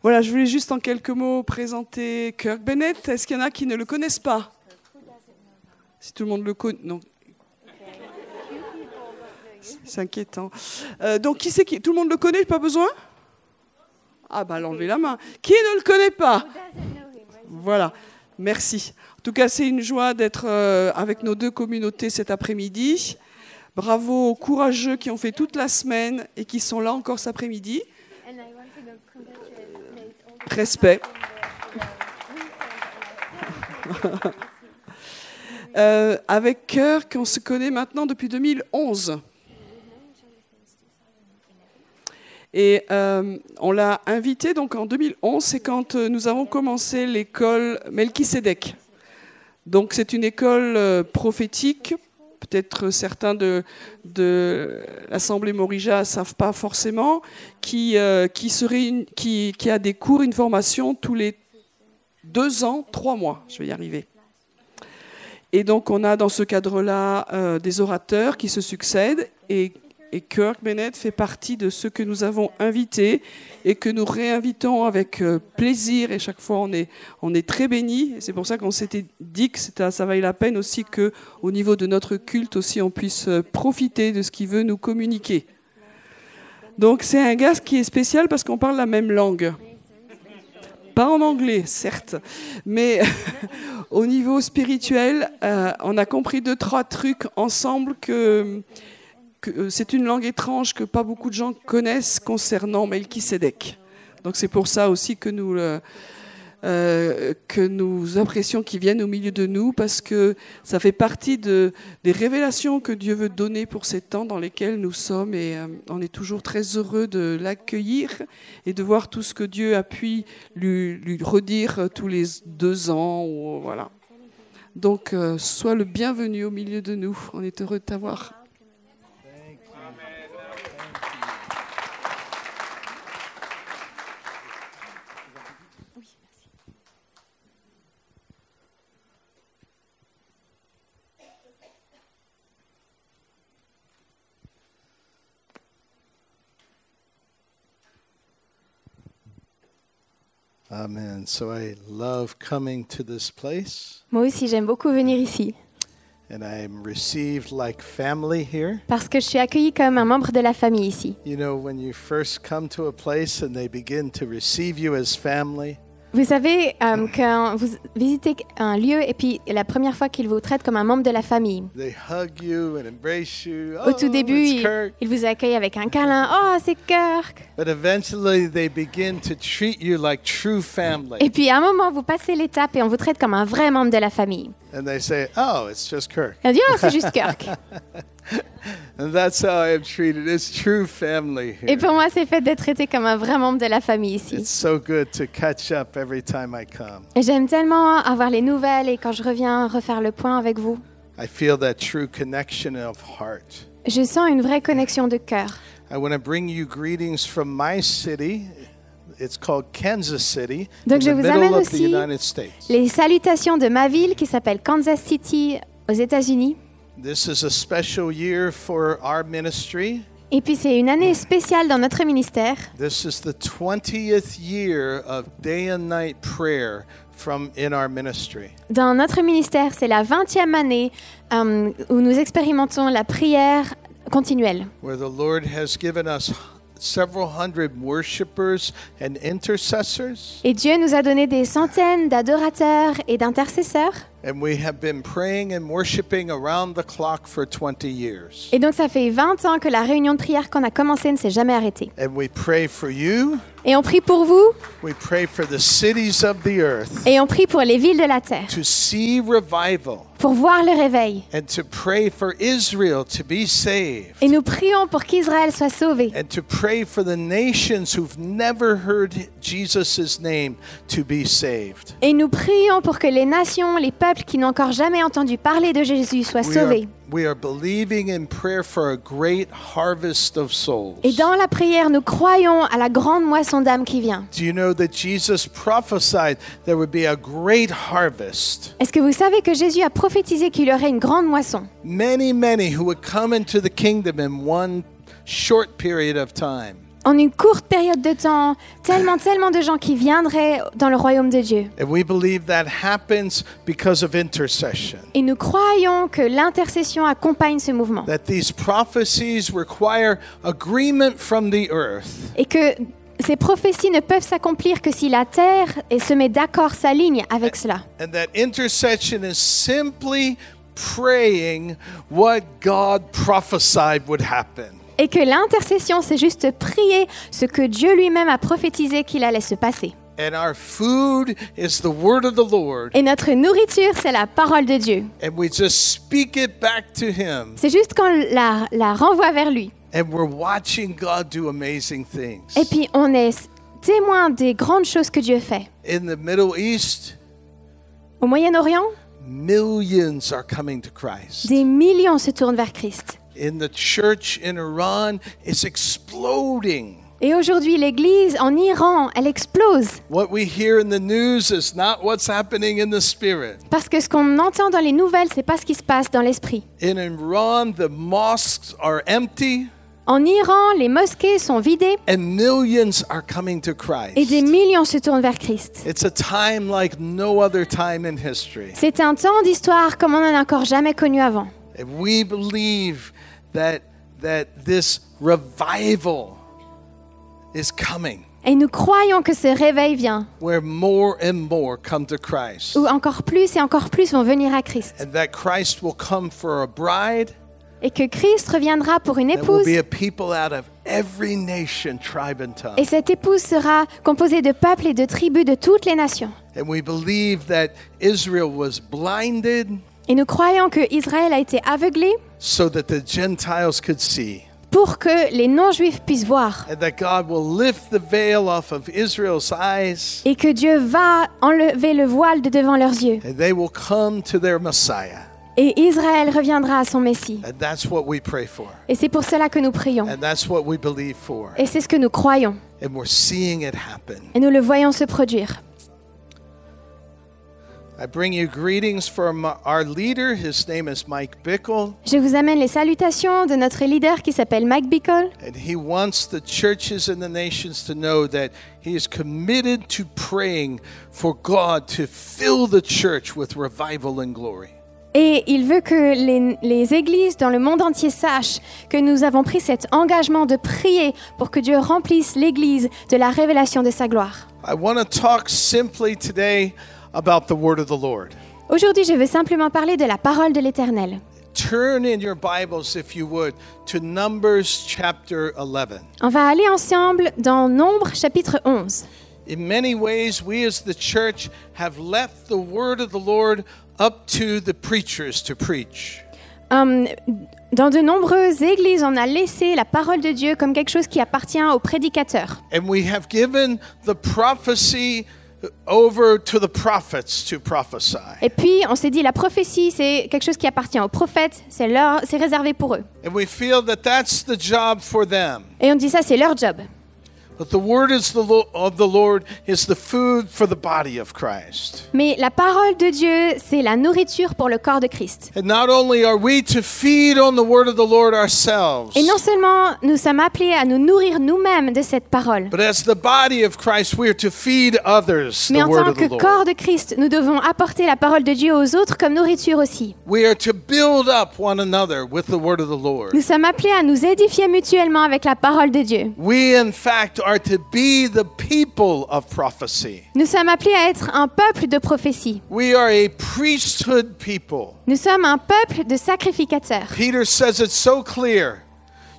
Voilà, je voulais juste en quelques mots présenter Kirk Bennett. Est-ce qu'il y en a qui ne le connaissent pas? Si tout le monde le connaît. Non. C'est inquiétant. Euh, donc, qui c'est qui Tout le monde le connaît, pas besoin? Ah, bah, l'enlever la main. Qui ne le connaît pas? Voilà, merci. En tout cas, c'est une joie d'être euh, avec nos deux communautés cet après-midi. Bravo aux courageux qui ont fait toute la semaine et qui sont là encore cet après-midi. Respect. Euh, avec cœur qu'on se connaît maintenant depuis 2011. Et euh, on l'a invité donc en 2011, c'est quand euh, nous avons commencé l'école Melchisedec. Donc c'est une école prophétique. Peut-être certains de, l'Assemblée Morija ne savent pas forcément, serait qui, qui a des cours, une formation tous les deux ans, trois mois. Je vais y arriver. Et donc on a dans ce cadre-là euh, des orateurs qui se succèdent et, Kirk Bennett fait partie de ceux que nous avons invités et que nous réinvitons avec euh, plaisir et chaque fois on est, on est très bénis. C'est pour ça qu'on s'était dit que ça vaille la peine aussi que au niveau de notre culte aussi on puisse euh, profiter de ce qu'il veut nous communiquer. Donc c'est un gars qui est spécial parce qu'on parle la même langue. Pas en anglais, certes, mais au niveau spirituel, euh, on a compris deux, trois trucs ensemble que c'est une langue étrange que pas beaucoup de gens connaissent concernant Melchisedec. Donc c'est pour ça aussi que nous le, euh, que nous apprécions qui viennent au milieu de nous parce que ça fait partie de, des révélations que Dieu veut donner pour ces temps dans lesquels nous sommes et euh, on est toujours très heureux de l'accueillir et de voir tout ce que Dieu a pu lui, lui redire tous les deux ans. Ou, voilà. Donc, euh, sois le bienvenu au milieu de nous. On est heureux de t'avoir. Amen. So I love coming to this place. Moi aussi, j'aime beaucoup venir ici. And I'm received like family here. Parce que je suis accueilli comme un membre de la famille ici. You know, when you first come to a place and they begin to receive you as family. Vous savez, euh, quand vous visitez un lieu et puis la première fois qu'ils vous traitent comme un membre de la famille, au tout oh, début, ils, ils, vous accueillent avec un câlin. Oh, c'est Kirk. Et puis à un moment, vous passez l'étape et on vous traite comme un vrai membre de la famille. And they say, oh, it's just Kirk. Et on dit, oh, c'est juste Kirk. And that's how I am treated. It's true family here. Et pour moi, c'est fait d'être traité comme un vrai membre de la famille ici. It's so good to catch up every time I come. Et j'aime tellement avoir les nouvelles et quand je reviens refaire le point avec vous. I feel that true connection of heart. Je sens une vraie connexion de cœur. I want to bring you greetings from my city. It's called Kansas City, Donc je vous amène aussi les salutations de ma ville qui s'appelle Kansas City aux États-Unis. This is a special year for our ministry. Et puis c'est une année spéciale dans notre ministère. This is the 20th year of day and night prayer from in our ministry. Dans notre ministère, c'est la 20e année um, où nous expérimentons la prière continuelle. Where the Lord has given us several hundred worshipers and intercessors. Et Dieu nous a donné des centaines d'adorateurs et d'intercesseurs. And we have been praying and worshiping around the clock for 20 years. Et donc ça fait 20 ans que la réunion de prière qu'on a commencé ne s'est jamais arrêtée. And we pray for you. Et on prie pour vous. We pray for the cities of the earth. Et on prie pour les villes de la terre. To see revival. Pour voir le réveil. And to pray for Israel to be saved. Et nous prions pour qu'Israël soit sauvé. And to pray for the nations who've never heard Jesus' name to be saved. Et nous prions pour que les nations, les peuples qui n'ont encore jamais entendu parler de Jésus soient sauvés. Et dans la prière, nous croyons à la grande moisson d'âmes qui vient. Est-ce que vous savez que Jésus a prophétisé qu'il y aurait une grande moisson? Many, many who would come into the kingdom in one short period of time. En une courte période de temps, tellement, tellement de gens qui viendraient dans le royaume de Dieu. And we believe that happens because of intercession. Et nous croyons que l'intercession accompagne ce mouvement. That these prophecies require agreement from the earth. Et que ces prophéties ne peuvent s'accomplir que si la terre et se met d'accord, s'aligne avec cela. And that intercession is simply praying what God prophesied would happen. Et que l'intercession, c'est juste prier ce que Dieu lui-même a prophétisé qu'il allait se passer. And our food is the word of the Lord. Et notre nourriture, c'est la parole de Dieu. And we just speak it back to Him. C'est juste qu'on la, la renvoie vers lui. And we're watching God do amazing things. Et puis, on est témoin des grandes choses que Dieu fait. In the Middle East, Au Moyen-Orient, millions are coming to Christ. des millions se tournent vers Christ. In the church in Iran, it's exploding. Et aujourd'hui, l'Église en Iran, elle explose. What we hear in the news is not what's happening in the spirit. Parce que ce qu'on entend dans les nouvelles, c'est pas ce qui se passe dans l'esprit. In Iran, the mosques are empty En Iran, les mosquées sont vidées and millions are coming to et des millions se tournent vers Christ. It's a time like no other time in history. C'est un temps d'histoire comme on n'en a encore jamais connu avant. And we believe that that this revival is coming Et nous croyons que ce réveil vient, where more and more come to Christ. où encore plus et encore plus vont venir à Christ. And that Christ will come for a bride Et que Christ reviendra pour une that will épouse. be a people out of every nation, tribe, and tongue. Et cette épouse sera composée de peuples et de tribus de toutes les nations. And we believe that Israel was blinded Et nous croyons que Israël a été aveuglé so that the Gentiles could see. pour que les non-juifs puissent voir. And that God will lift the veil off of Israel's eyes Et que Dieu va enlever le voile de devant leurs yeux. and they will come to their Messiah. Et Israël reviendra à son Messie. And that's what we pray for. Et c'est pour cela que nous prions. And that's what we believe for. Et c'est ce que nous croyons. And we're seeing it happen. Et nous le voyons se produire. I bring you greetings from our leader. His name is Mike Bickle. Je vous amène les salutations de notre leader qui s'appelle Mike Bickle. And he wants the churches and the nations to know that he is committed to praying for God to fill the church with revival and glory. Et il veut que les, les églises dans le monde entier sachent que nous avons pris cet engagement de prier pour que Dieu remplisse l'église de la révélation de sa gloire. I want to talk simply today about the word of the Lord. Aujourd'hui, je veux simplement parler de la parole de l'Éternel. Turn in your Bibles, if you would, to Numbers chapter 11. On va aller ensemble dans Nombre chapitre 11. In many ways, we as the church have left the word of the Lord up to the preachers to preach. Hum, dans de nombreuses églises, on a laissé la parole de Dieu comme quelque chose qui appartient aux prédicateurs. And we have given the prophecy over to the prophets to prophesy. Et puis, on s'est dit, la prophétie, c'est quelque chose qui appartient aux prophètes, c'est leur- c'est réservé pour eux. And we feel that that's the job for them. Et on dit ça, c'est leur job. Mais la parole de Dieu, c'est la nourriture pour le corps de Christ. And not only are we to feed on the word of the Lord ourselves, Et non seulement nous sommes appelés à nous nourrir nous-mêmes de cette parole, but as the body of Christ, we are to feed others mais the en word tant of the que corps de Christ, nous devons apporter la parole de Dieu aux autres comme nourriture aussi. We are to build up one another with the word of the Lord. Nous sommes appelés à nous édifier mutuellement avec la parole de Dieu. We, in fact, are to be the people of prophecy. Nous sommes appelés à être un peuple de prophétie. We are a priesthood people. Nous sommes un peuple de sacrificateurs. Peter says it so clear.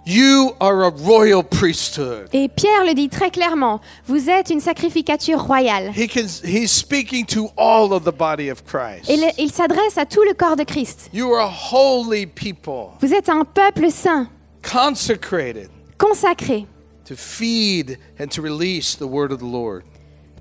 You are a royal priesthood. Et Pierre le dit très clairement, vous êtes une sacrificature royale. He can, he's speaking to all of the body of Christ. Et le- il s'adresse à tout le corps de Christ. You are a holy people, Vous êtes un peuple saint, consecrated consacré, to feed and to release the word of the Lord.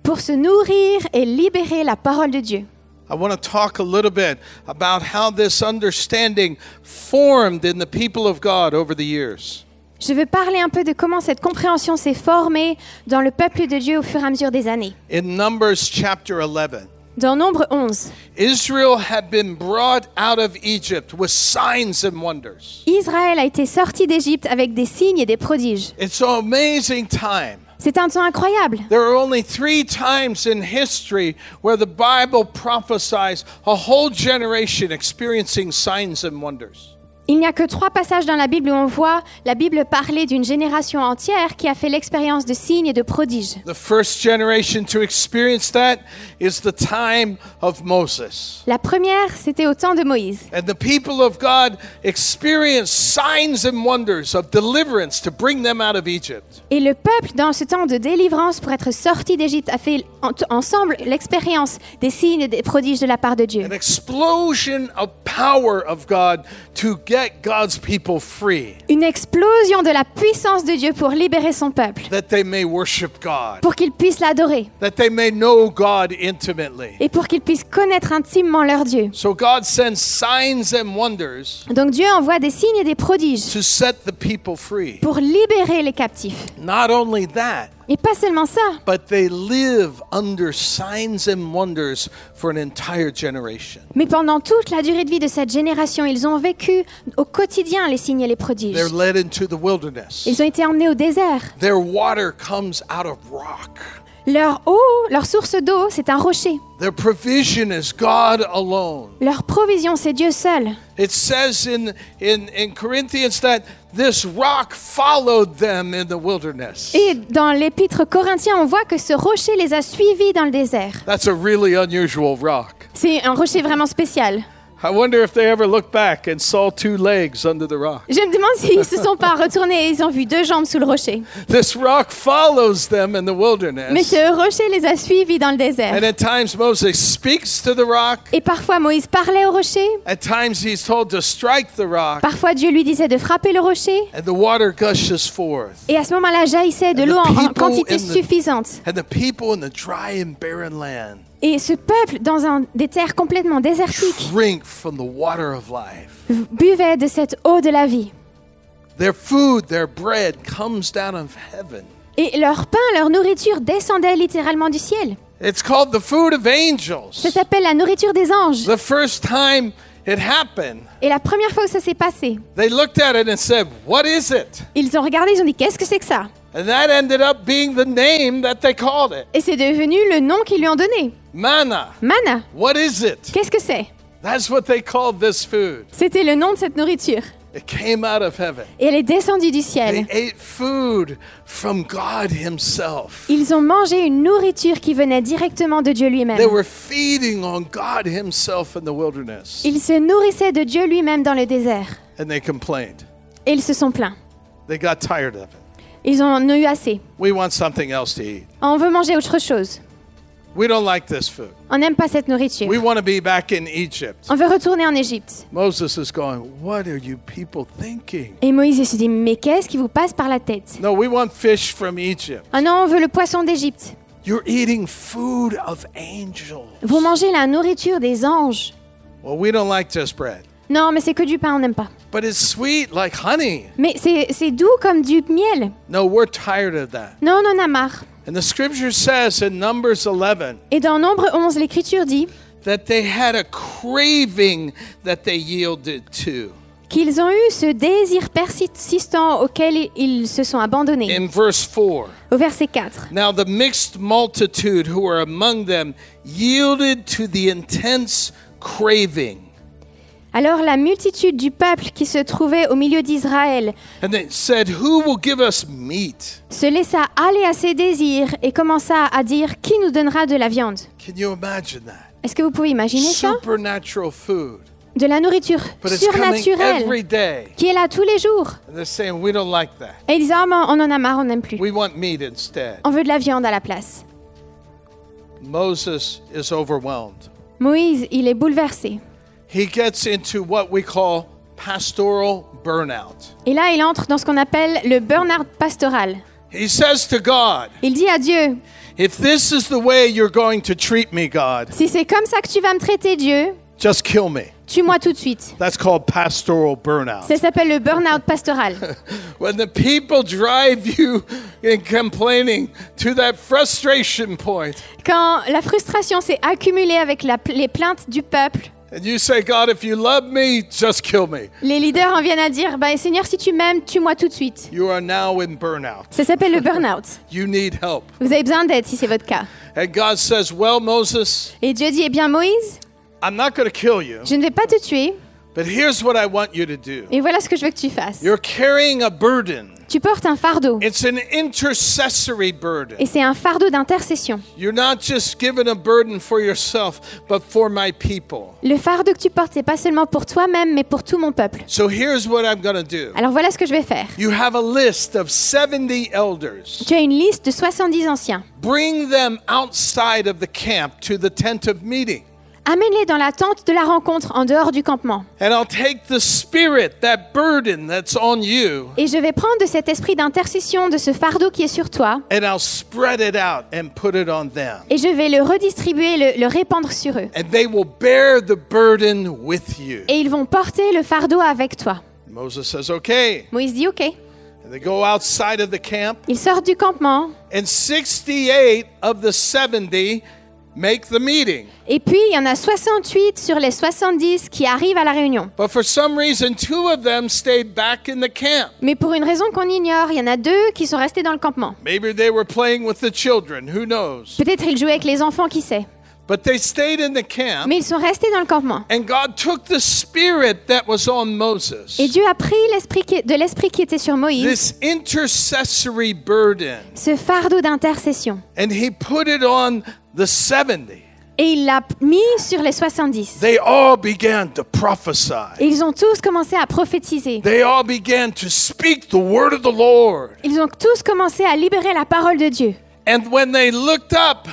pour se nourrir et libérer la parole de Dieu. I want to talk a little bit about how this understanding formed in the people of God over the years. Je veux parler un peu de comment cette compréhension s'est formée dans le peuple de Dieu au fur et à mesure des années. In Numbers chapter 11, Dans Nombre 11, Israel had been brought out of Egypt with signs and wonders. Israël a été sorti d'Égypte avec des signes et des prodiges. It's an amazing time. C'est un temps incroyable. There are only three times in history where the Bible prophesies a whole generation experiencing signs and wonders. Il n'y a que trois passages dans la Bible où on voit la Bible parler d'une génération entière qui a fait l'expérience de signes et de prodiges. The first generation to experience that is the time of Moses. La première, c'était au temps de Moïse. And the people of God experienced signs and wonders of deliverance to bring them out of Egypt. Et le peuple, dans ce temps de délivrance pour être sorti d'Égypte, a fait en- ensemble l'expérience des signes et des prodiges de la part de Dieu. An explosion of power of God to get God's people free, Une explosion de la puissance de Dieu pour libérer son peuple, that they may worship God, pour qu'ils puissent l'adorer that they may know God intimately. et pour qu'ils puissent connaître intimement leur Dieu. So God sends signs and wonders Donc Dieu envoie des signes et des prodiges to set the people free. pour libérer les captifs. Not only that, Et pas seulement ça, but they live under signs and wonders for an entire generation. mais pendant toute la durée de vie de cette génération, ils ont vécu au quotidien les signes et les prodiges. They're led into the wilderness. Ils ont été emmenés au désert. Their water comes out of rock. Leur eau, leur source d'eau, c'est un rocher. Their provision is God alone. Leur provision, c'est Dieu seul. It says in, in, in Corinthians that this rock followed them in the wilderness. Et dans l'épître corinthien, on voit que ce rocher les a suivis dans le désert. That's a really unusual rock. C'est un rocher vraiment spécial. I wonder if they ever looked back and saw two legs under the rock. Je me demande s'ils se sont pas retournés et ils ont vu deux jambes sous le rocher. This rock follows them in the Mais wilderness. ce rocher les a suivis dans le désert. And at times Moses speaks to the rock. Et parfois Moïse parlait au rocher, At times he's told to strike the rock. parfois Dieu lui disait de frapper le rocher, And the water gushes forth. et à ce moment-là jaillissait de l'eau en, quantité the- suffisante. And the people in the dry and barren land Et ce peuple, dans un, des terres complètement désertiques, drink from the water of life. buvait de cette eau de la vie. Their food, their bread comes down of heaven. Et leur pain, leur nourriture descendait littéralement du ciel. It's called the food of angels. Ça s'appelle la nourriture des anges. The first time it happened, Et la première fois où ça s'est passé, they looked at it and said, What is it? ils ont regardé, ils ont dit qu'est-ce que c'est que ça? And that ended up being the name that they called it Et c'est devenu le nom qu'ils lui ont donné. Manna. Manna, What is it? qu'est-ce que c'est? That's what they called this food. C'était le nom de cette nourriture. It came out of heaven. Et elle est descendue du They ciel. ate food from God Himself. Ils ont mangé une nourriture qui venait directement de Dieu lui-même. They were feeding on God Himself in the wilderness. Ils se nourrissaient de Dieu lui-même dans le désert. And they complained. Et ils se sont plaints. They got tired of it. Ils en ont eu assez. We want something else to eat. On veut manger autre chose. We don't like this food. On n'aime pas cette nourriture. We want to be back in Egypt. On veut retourner en Égypte. Moses is going, What are you people thinking? Et Moïse se dit, mais qu'est-ce qui vous passe par la tête? No, we want fish from Egypt. Ah non, on veut le poisson d'Égypte. You're eating food of angels. Vous mangez la nourriture des anges. Well, we don't like just bread, Non, mais c'est que du pain, on n'aime pas. but it's sweet like honey. Mais c'est c'est doux comme du miel. No, we're tired of that. Non, on en a marre. And the scripture says in Numbers 11 Et dans Nombre 11, l'Écriture dit that they had a craving that they yielded to. qu'ils ont eu ce désir persistant auquel ils se sont abandonnés. In verse 4, Au verset 4. now the mixed multitude who were among them yielded to the intense craving. Alors la multitude du peuple qui se trouvait au milieu d'Israël se laissa aller à ses désirs et commença à dire Qui nous donnera de la viande? Can you imagine that? Est-ce que vous pouvez imaginer ça? Food. De la nourriture surnaturelle every day. qui est là tous les jours. Saying, We don't like that. Et ils disent mais on en a marre, on n'aime plus. We want meat instead. On veut de la viande à la place. Moses is overwhelmed. Moïse, il est bouleversé. He gets into what we call pastoral burnout. Et là, il entre dans ce qu'on appelle le burn-out pastoral. He says to God, Il dit à Dieu If this is the way you're going to treat me, God, Si c'est comme ça que tu vas me traiter, Dieu, just kill me. tue-moi tout de suite. That's called pastoral burnout. Ça s'appelle le burn-out pastoral. When the people drive you in complaining to that frustration point, Quand la frustration s'est accumulée avec la- les plaintes du peuple, and you say, God, if you love me, just kill me. les leaders en viennent à dire bah, Seigneur, si tu m'aimes, tue-moi tout de suite. You are now in burnout. Ça s'appelle le burn-out. You need help. Vous avez besoin d'aide si c'est votre cas. And God says, Well, Moses, Et Dieu dit Eh bien, Moïse, I'm not going to kill you, je ne vais pas te tuer, but here's what I want you to do. et voilà ce que je veux que tu fasses. You're carrying a burden. Tu portes un fardeau, It's an intercessory burden. et c'est un fardeau d'intercession. You're not just given a burden for yourself, but for my people. Le fardeau que tu portes, c'est pas seulement pour toi-même, mais pour tout mon peuple. So here's what I'm do. Alors voilà ce que je vais faire. You have a list of 70 elders. Tu as une liste de 70 anciens. Bring them outside of the camp to the tent of meeting. Amène-les dans la tente de la rencontre en dehors du campement. And I'll take the spirit, that burden that's on you, Et je vais prendre de cet esprit d'intercession, de ce fardeau qui est sur toi, and I'll spread it out and put it on them. et je vais le redistribuer, le, le répandre sur eux. And they will bear the burden with you. Et ils vont porter le fardeau avec toi. Moses says, Okay. Moïse dit OK. And they go outside of the camp, Ils sortent du campement. and 68 of the 70 make the meeting. Et puis, il y en a 68 sur les 70 qui arrivent à la réunion. But for some reason, two of them stayed back in the camp. Mais pour une raison qu'on ignore, il y en a deux qui sont restés dans le campement. Maybe they were playing with the children, who knows? Peut-être ils jouaient avec les enfants, qui sait. But they stayed in the camp, Mais ils sont restés dans le campement. and God took the spirit that was on Moses, Et Dieu a pris l'esprit de l'esprit qui était sur Moïse, this intercessory burden, ce fardeau d'intercession, and He put it on the 70. et il l'a mis sur les 70. They all began to prophesy. Et ils ont tous commencé à prophétiser. They all began to speak the word of the Lord. Ils ont tous commencé à libérer la parole de Dieu. And when they looked up,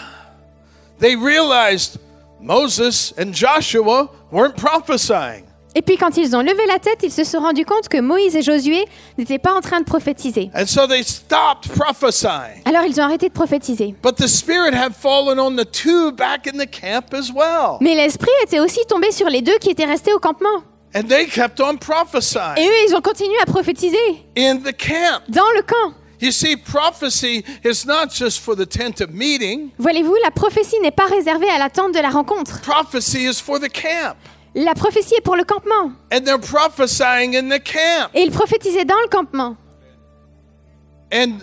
they realized Moses and Joshua weren't prophesying. Et puis quand ils ont levé la tête, ils se sont rendus compte que Moïse et Josué n'étaient pas en train de prophétiser. And so they stopped prophesying. Alors ils ont arrêté de prophétiser. But the Spirit had fallen on the two back in the camp as well. Mais l'esprit était aussi tombé sur les deux qui étaient restés au campement. And they kept on Et prophesying eux, ils ont continué à prophétiser in the camp. dans le camp. You see, prophecy is not just for the tent of meeting, Voyez-vous, la prophétie n'est pas réservée à l'attente de la rencontre. prophecy is for the camp. La prophétie est pour le campement. And they're prophesying in the camp. Et ils prophétisaient dans le campement. And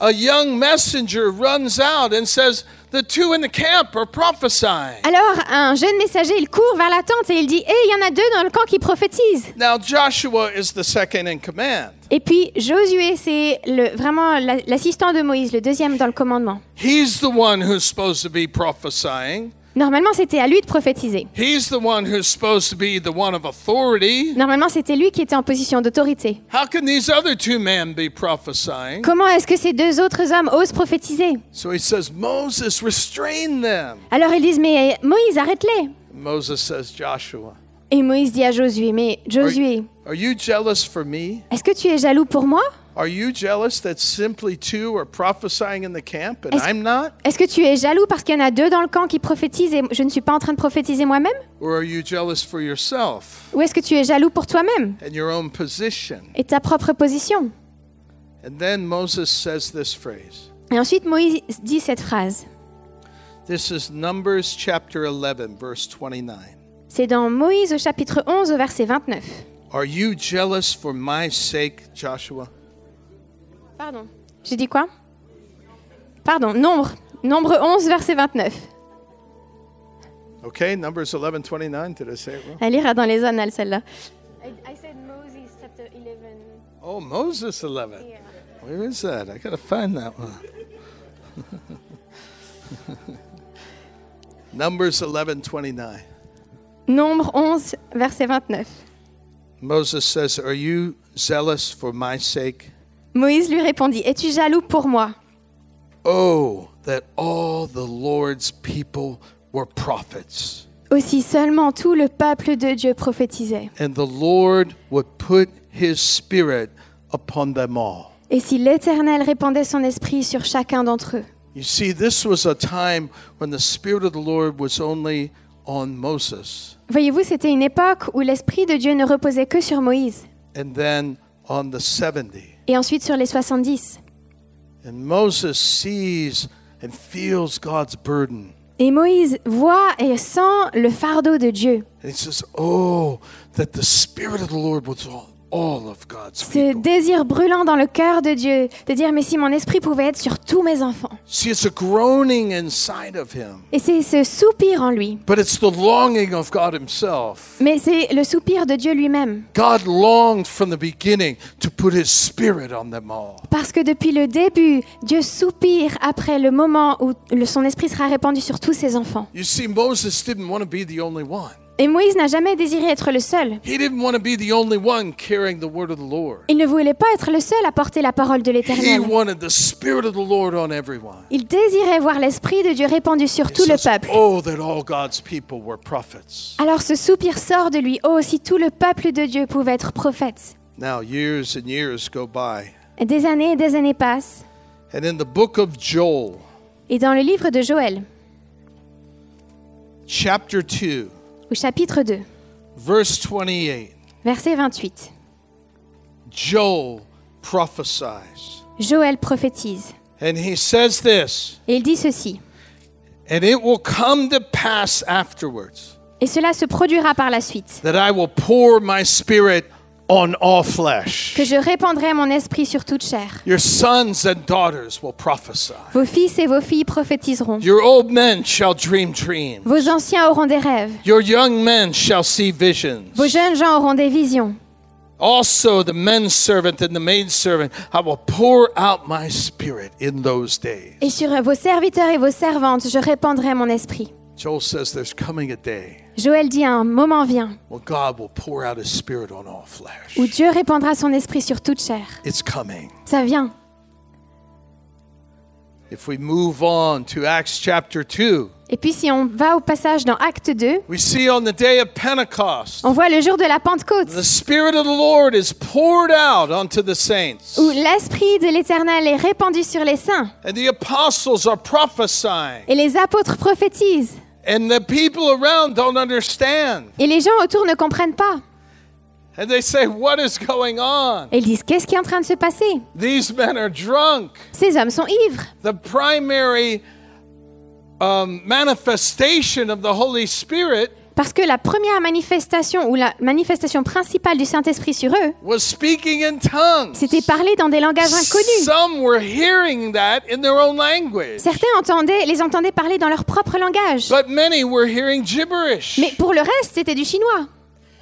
a young messenger runs out and says, The two in the camp are prophesying. Alors, un jeune messager, il court vers la tente et il dit Hé, il y en a deux dans le camp qui prophétisent. Now, Joshua is the second in command. Et puis, Josué, c'est le, vraiment la- l'assistant de Moïse, le deuxième dans le commandement. He's the one who's supposed to be prophesying. Normalement, c'était à lui de prophétiser. He's the one who's supposed to be the one of authority. Normalement, c'était lui qui était en position d'autorité. How can these other two men be prophesying? Comment est-ce que ces deux autres hommes osent prophétiser? So he says, Moses, restrain them. Alors ils disent Mais Moïse, arrête-les. Moses says, Joshua, Et Moïse dit à Josué Mais Josué, are you jealous for me? est-ce que tu es jaloux pour moi? Are you jealous that simply two are prophesying in the camp and I'm not? Est-ce que tu es jaloux parce qu'il y en a deux dans le camp qui prophétisent et je ne suis pas en train de prophétiser moi-même? Or are you jealous for yourself Ou est-ce que tu es jaloux pour toi-même? and your own position? et ta propre position And then Moses says this phrase. Et ensuite Moïse dit cette phrase. This is Numbers chapter 11, verse 29. C'est dans Moïse au chapitre 11 au verset 29. Are you jealous for my sake, Joshua? Pardon. J'ai dit quoi? Pardon, nombre. Nombre 11 verset 29. Okay, Numbers 11, 29. Did I say it wrong? Elle ira dans les annales celle-là. I, said Moses chapter 11. Oh, Moses 11. Where is that? I got to find that one. Numbers 11, 29. Nombre 11 verset 29. Moses says, Are you zealous for my sake? Moïse lui répondit Es-tu jaloux pour moi? Oh, that all the Lord's people were prophets, Aussi seulement tout le peuple de Dieu prophétisait. and the Lord would put his spirit upon them all. Et si l'Éternel répandait son esprit sur chacun d'entre eux. You see, this was a time when the Spirit of the Lord was only on Moses Voyez-vous, c'était une époque où l'Esprit de Dieu ne reposait que sur Moïse and then on the 70. Et ensuite sur les 70. And Moses sees and feels God's burden. Et Moïse voit et sent le fardeau de Dieu. And he says, Oh, that the Spirit of the Lord was on all of God's Ce désir brûlant dans le cœur de Dieu de dire mais si mon esprit pouvait être sur tous mes enfants. See, it's a groaning inside of him, Et c'est ce soupir en lui. but it's the longing of God Himself. Mais c'est le soupir de Dieu lui-même. God longed from the beginning to put His Spirit on them all. Parce que depuis le début, Dieu soupire après le moment où son esprit sera répandu sur tous ses enfants. You see, Moses didn't want to be the only one. Et Moïse n'a jamais désiré être le seul. He didn't want to be the only one carrying the word of the Lord. Il ne voulait pas être le seul à porter la parole de l'Éternel. Il désirait voir l'esprit de Dieu répandu sur tout le peuple. Oh. Alors ce soupir sort de lui. Oh, si tout le peuple de Dieu pouvait être prophète. Now, years and years go by. Et Des années et des années passent. And in the book of Joel, Et dans le livre de Joël, chapter 2, au chapitre 2, verse 28, verset 28, Joel prophesies. Joël prophétise. And he says this, Et il dit ceci. and it will come to pass afterwards Et cela se produira par la suite, that I will pour my spirit on all flesh. que je répandrai mon esprit sur toute chair. Your sons and daughters will prophesy. Vos fils et vos filles prophétiseront. Your old men shall dream dreams. Vos anciens auront des rêves. Your young men shall see visions. Vos jeunes gens auront des visions. Also, the men servant and the maid servant, I will pour out my spirit in those days. Et sur vos serviteurs et vos servantes, je répandrai mon esprit. Joel says there's coming a day Joël dit un moment vient when God will pour out his spirit on all flesh. où Dieu répandra son esprit sur toute chair. It's coming. Ça vient. If we move on to Acts chapter 2, Et puis si on va au passage dans Acte 2, we see on the day of Pentecost, on voit le jour de la Pentecôte the Spirit of the Lord is poured out onto the saints. où l'esprit de l'Éternel est répandu sur les saints And the apostles are prophesying. et les apôtres prophétisent And the people around don't understand. et les gens autour ne comprennent pas. And they say, What is going on? Et ils disent qu'est-ce qui est en train de se passer These men are drunk. Ces hommes sont ivres. The primary um, manifestation of the Holy Spirit Parce que la première manifestation ou la manifestation principale du Saint-Esprit sur eux, c'était parler dans des langages inconnus. Certains entendaient, les entendaient parler dans leur propre langage. but many were hearing gibberish. Mais pour le reste, c'était du chinois.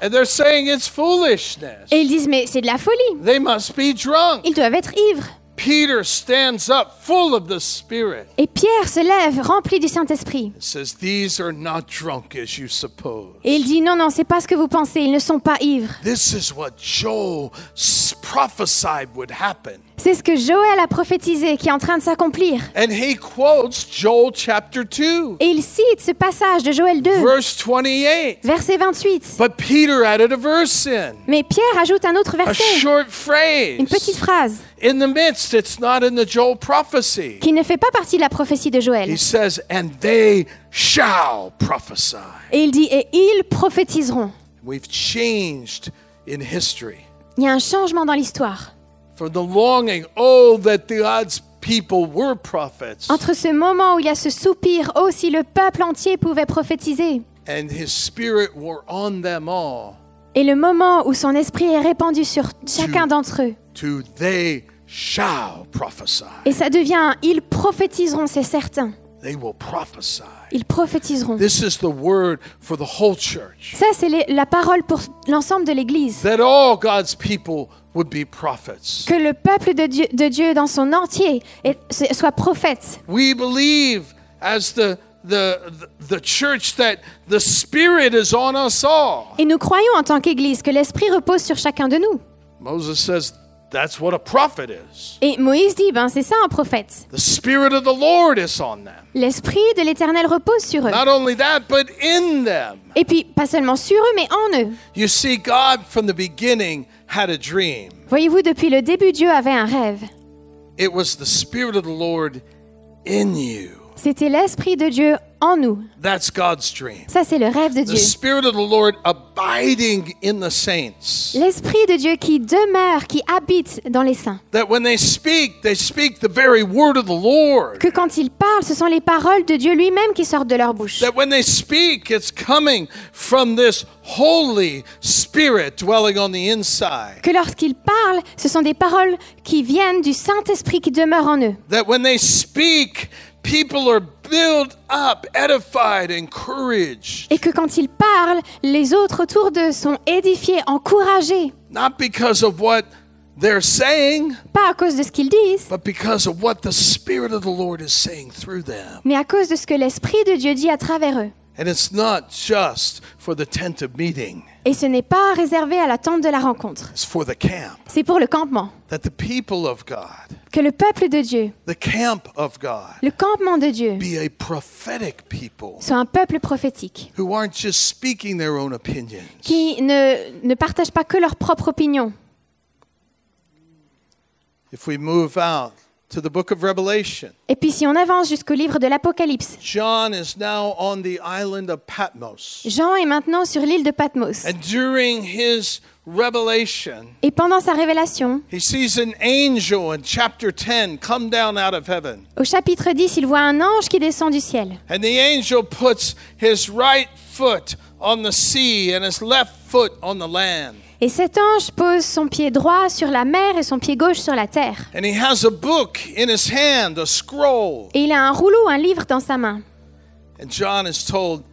And they're saying it's foolishness. Et ils disent, mais c'est de la folie. They must be drunk. Ils doivent être ivres. Peter stands up full of the Spirit Et Pierre se lève, rempli du Saint-Esprit. says, These are not drunk as you suppose. Et il dit, non, non, c'est pas ce que vous pensez, ils ne sont pas ivres. This is what Joel s- prophesied would happen. C'est ce que Joël a prophétisé qui est en train de s'accomplir. And he quotes Joel chapter 2, Et il cite ce passage de Joël 2, verse 28. verset 28. But Peter added a verse in, Mais Pierre ajoute un autre a verset, short phrase. une petite phrase, In the midst, it's not in the Joel prophecy. qui ne fait pas partie de la prophétie de Joël. He says, And they shall prophesy. Et il dit, et ils prophétiseront. We've changed in history Il y a un changement dans l'histoire. oh, Entre ce moment où il y a ce soupir, oh si le peuple entier pouvait prophétiser, and his spirit were on them all, et le moment où son esprit est répandu sur chacun d'entre eux. Et ça devient un ils prophétiseront, c'est certain. They will prophesy. Ils prophétiseront. This is the word for the whole church. Ça, c'est la parole pour l'ensemble de l'Église. That all God's people would be prophets. Que le peuple de Dieu, de Dieu dans son entier soit prophète. We believe as the the the church that the spirit is on us all. Et nous croyons en tant qu'Église que l'Esprit repose sur chacun de nous. Moses says that's what a prophet is. Et Moïse dit, ben c'est ça un prophète. The spirit of the Lord is on them. L'Esprit de l'Éternel repose sur eux. Not only that, but in them. Et puis, pas seulement sur eux, mais en eux. You see, God from the beginning had a dream. Voyez-vous, depuis le début, Dieu avait un rêve. It was the spirit of the Lord in you. C'était l'Esprit de Dieu en nous. That's God's dream. Ça, c'est le rêve de The Dieu. Spirit of the Lord abiding in the saints. L'Esprit de Dieu qui demeure, qui habite dans les saints. That when they speak, they speak the very word of the Lord. Que quand ils parlent, ce sont les paroles de Dieu lui-même qui sortent de leur bouche. That when they speak, it's coming from this Holy Spirit dwelling on the inside. Que lorsqu'ils parlent, ce sont des paroles qui viennent du Saint-Esprit qui demeure en eux. That when they speak, people are built up, edified, encouraged. Et que quand ils parlent, les autres autour d'eux sont édifiés, encouragés. Not because of what they're saying, Pas à cause de ce qu'ils disent, but because of what the Spirit of the Lord is saying through them. mais à cause de ce que l'Esprit de Dieu dit à travers eux. And it's not just for the tent of meeting, Et ce n'est pas réservé à la tente de la rencontre. it's for the camp. C'est pour le campement. That the people of God, Que le peuple de Dieu, the camp of God, le campement de Dieu, be a prophetic people soit un peuple prophétique, who aren't just speaking their own opinions, qui ne, ne partage pas que leur propre opinion. If we move out to the book of Revelation, Et puis si on avance jusqu'au livre de l'Apocalypse, John is now on the island of Patmos. Jean est maintenant sur l'île de Patmos. And during his revelation, Et pendant sa révélation, he sees an angel in chapter 10 come down out of heaven. au chapitre 10, il voit un ange qui descend du ciel. And the angel puts his right foot on the sea and his left foot on the land. Et cet ange pose son pied droit sur la mer et son pied gauche sur la terre. And he has a book in his hand, a scroll. Et il a un rouleau, un livre dans sa main. And John is told,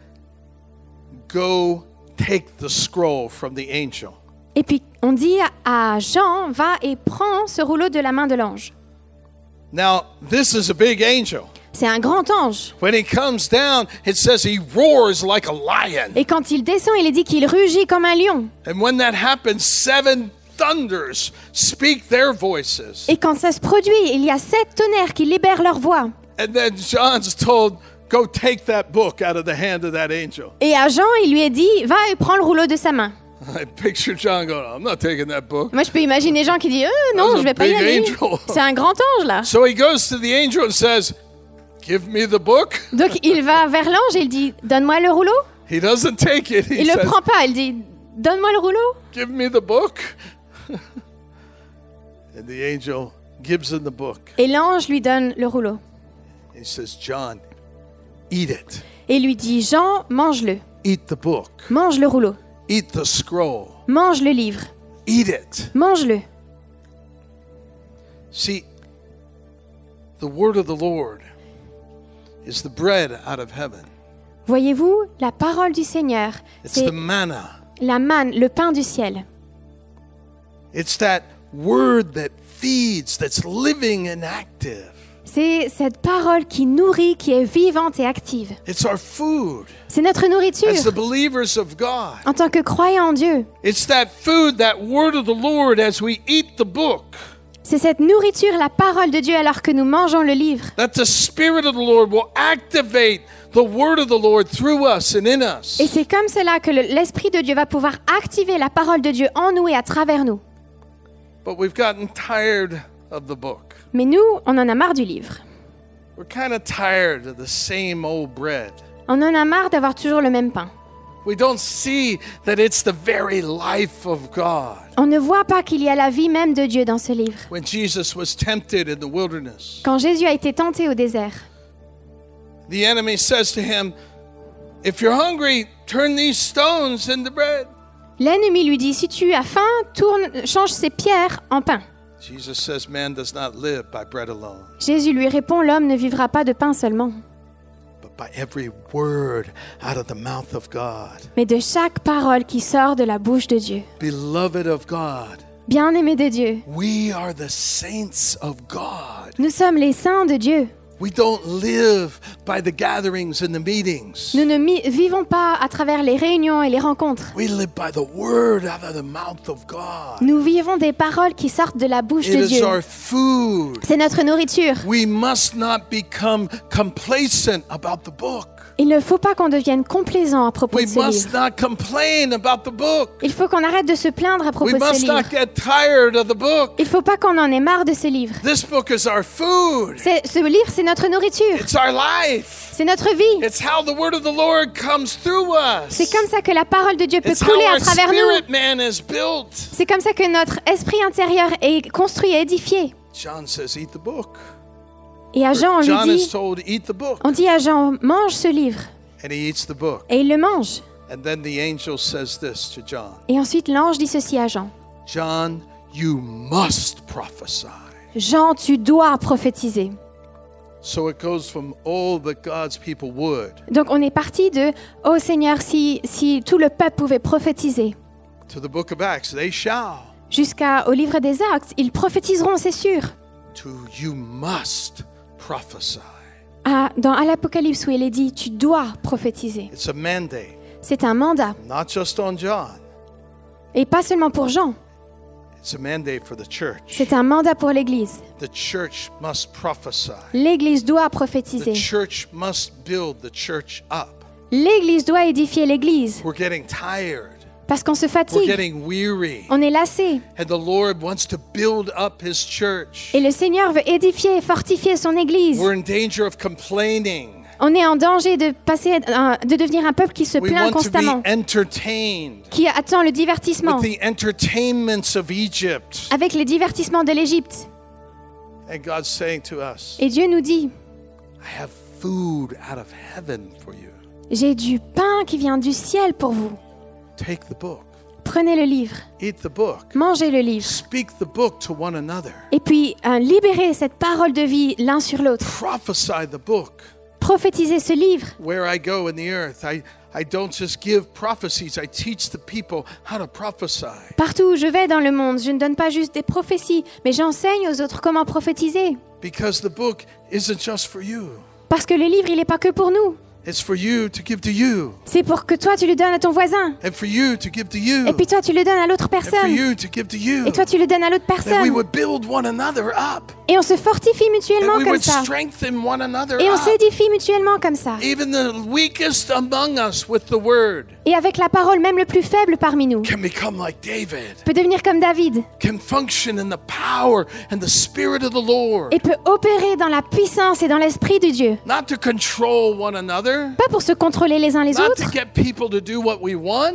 Go take the scroll from the angel. Et puis on dit à Jean, va et prends ce rouleau de la main de l'ange. Now, this is a big angel. C'est un grand ange. When he comes down, it says he roars like a lion. Et quand il descend, il est dit qu'il rugit comme un lion. And when that happens, seven thunders speak their voices. Et quand ça se produit, il y a sept tonnerres qui libèrent leur voix. And then John's told, Go take that book out of the hand of that angel. Et à Jean, il lui est dit, va et prends le rouleau de sa main. I picture John going, I'm not taking that book. Moi, je peux imaginer Jean qui dit, euh, non, je vais pas y aller. C'est un grand ange là. So he goes to the angel and says, Give me the book. Donc il va vers l'ange et il dit, donne-moi le rouleau. He doesn't take it. He Il le says, prend pas, il dit, donne-moi le rouleau. Give me the book. and the angel gives him the book. Et l'ange lui donne le rouleau. He says, John, eat it. Et lui dit, Jean, mange-le. Eat the book. Mange le rouleau. Eat the scroll. Mange le livre. Eat it. Mange-le. See, the word of the Lord Voyez-vous, la parole du Seigneur, It's c'est the manna. la manne, le pain du ciel. It's that word that feeds, that's living and active. C'est cette parole qui nourrit, qui est vivante et active. It's our food C'est notre nourriture as the believers of God. en tant que croyants en Dieu. It's that food, that word of the Lord as we eat the book, C'est cette nourriture, la parole de Dieu, alors que nous mangeons le livre. that the Spirit of the Lord will activate the word of the Lord through us and in us. Et c'est comme cela que le- l'Esprit de Dieu va pouvoir activer la parole de Dieu en nous et à travers nous. But we've gotten tired of the book. Mais nous, on en a marre du livre. We're kind of tired of the same old bread. On en a marre d'avoir toujours le même pain. We don't see that it's the very life of God. On ne voit pas qu'il y a la vie même de Dieu dans ce livre. When Jesus was tempted in the wilderness, Quand Jésus a été tenté au désert, the enemy says to him, If you're hungry, turn these stones into bread. l'ennemi lui dit, si tu as faim, tourne, change ces pierres en pain. Jesus says, Man does not live by bread alone, Jésus lui répond, l'homme ne vivra pas de pain seulement, mais de chaque parole qui sort de la bouche de Dieu. Beloved of God, Bien-aimé de Dieu, we are the saints of God. nous sommes les saints de Dieu. We don't live by the gatherings and the meetings. Nous ne vivons pas à travers les réunions et les rencontres. We live by the word out of the mouth of God. Nous vivons des paroles qui sortent de la bouche It de is Dieu. our food. C'est notre nourriture. We must not become complacent about the book. Il ne faut pas qu'on devienne complaisant à propos We de ce must livre. not complain about the book. Il faut qu'on arrête de se plaindre à propos We de ce livre. not get tired of the book. Il faut pas qu'on en ait marre de ce livre. This book is our food. C'est- Ce livre, c'est notre nourriture. It's our life. C'est notre vie. It's how the word of the Lord comes through us. C'est comme ça que la parole de Dieu peut couler à travers nous. C'est comme ça que notre esprit intérieur est construit et édifié. John says, eat the book. Et à Jean, on lui dit, on dit à Jean, mange ce livre. And he eats the book. Et il le mange. And then the angel says this to John Et ensuite, l'ange dit ceci à Jean. John, you must prophesy. Jean, tu dois prophétiser. So it goes from all that God's people would Donc on est parti de Oh Seigneur, si, si tout le peuple pouvait prophétiser, to the book of Acts. They shall. jusqu'au livre des actes, ils prophétiseront, c'est sûr. To you must. À, dans, à l'Apocalypse où il est dit Tu dois prophétiser. It's a mandate, C'est un mandat. not just on John. Et pas seulement pour Jean, It's a mandate for the church. c'est un mandat pour l'Église. The church must prophesy. L'Église doit The prophétiser. church must build the church up. L'Église doit édifier l'Église. Parce qu'on se fatigue, on est lassé. And the Lord wants to build up his church. Et le Seigneur veut édifier et fortifier son Église. We're in danger of complaining. On est en danger de, passer, un- de devenir un peuple qui se plaint constamment, qui attend le divertissement, with the entertainments of Egypt. avec les divertissements de l'Égypte. Et Dieu nous dit, j'ai du pain qui vient du ciel pour vous. Take the book, Prenez le livre, eat the book, mangez le livre. speak the book to one another, Et puis, euh, libérez cette parole de vie l'un sur l'autre. prophesy the book. Prophétisez ce livre. Where I go in the earth, I, I don't just give prophecies, I teach the people how to prophesy. Partout où je vais dans le monde, je ne donne pas juste des prophéties, mais j'enseigne aux autres comment prophétiser. Because the book isn't just for you, Parce que le livre, il n'est pas que pour nous. It's for you to give to you, C'est pour que toi, tu le donnes à ton voisin. and for you to give to you, Et puis toi, tu le donnes à l'autre and for personne. you to give to you. Et toi, tu le donnes à l'autre personne. would build one another up, Et on se fortifie mutuellement comme would ça. strengthen one another Et on s'édifie mutuellement comme ça. Even the weakest among us with the word Et avec la parole, même le plus faible parmi nous can become like David, peut devenir comme David can function in the power and the spirit of the Lord, et peut opérer dans la puissance et dans l'esprit de Dieu. not to control one another, Pas pour se contrôler les uns les autres,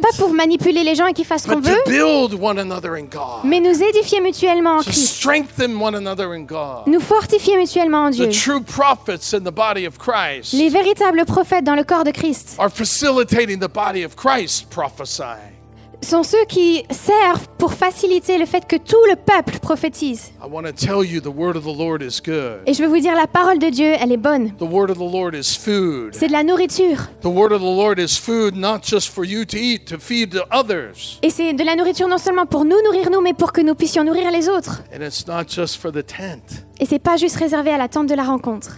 pas pour manipuler les gens et qu'ils fassent ce qu'on veut, to build one another in God, mais nous édifier mutuellement en Christ. strengthen one another in God. Nous fortifier mutuellement en Dieu. The true prophets in the body of Christ Les véritables prophètes dans le corps de Christ are facilitating the body of Christ prophesying. Sont ceux qui servent pour faciliter le fait que tout le peuple prophétise. I want to tell you the word of the Lord is good. Et je veux vous dire, la parole de Dieu, elle est bonne. The word of the Lord is food. C'est de la nourriture. The word of the Lord is food not just for you to eat, to feed the others. Et c'est de la nourriture non seulement pour nous nourrir nous, mais pour que nous puissions nourrir les autres. And it's not just for the tent, Et c'est pas juste réservé à la tente de la rencontre.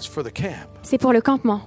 C'est pour le campement.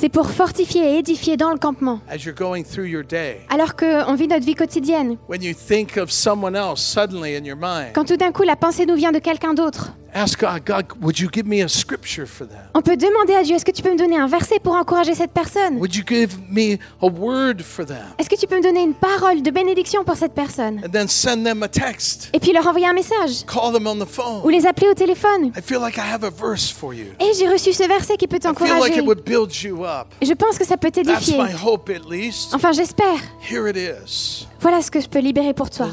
C'est pour fortifier et édifier dans le campement. As you're going through your day, Alors qu'on vit notre vie quotidienne, when you think of someone else suddenly in your mind, quand tout d'un coup la pensée nous vient de quelqu'un d'autre, ask God, God, would you give me a scripture for them? on peut demander à Dieu, est-ce que tu peux me donner un verset pour encourager cette personne? Would you give me a word for them? Est-ce que tu peux me donner une parole de bénédiction pour cette personne? And then send them a text. Et puis leur envoyer un message Call them on the ou les appeler au téléphone. I feel like I have a verse for you. Et j'ai reçu ce verset qui peut I feel like t'encourager. it would build you up. Je pense que ça peut t'édifier. Enfin, j'espère. Here it is. Voilà ce que je peux libérer pour toi.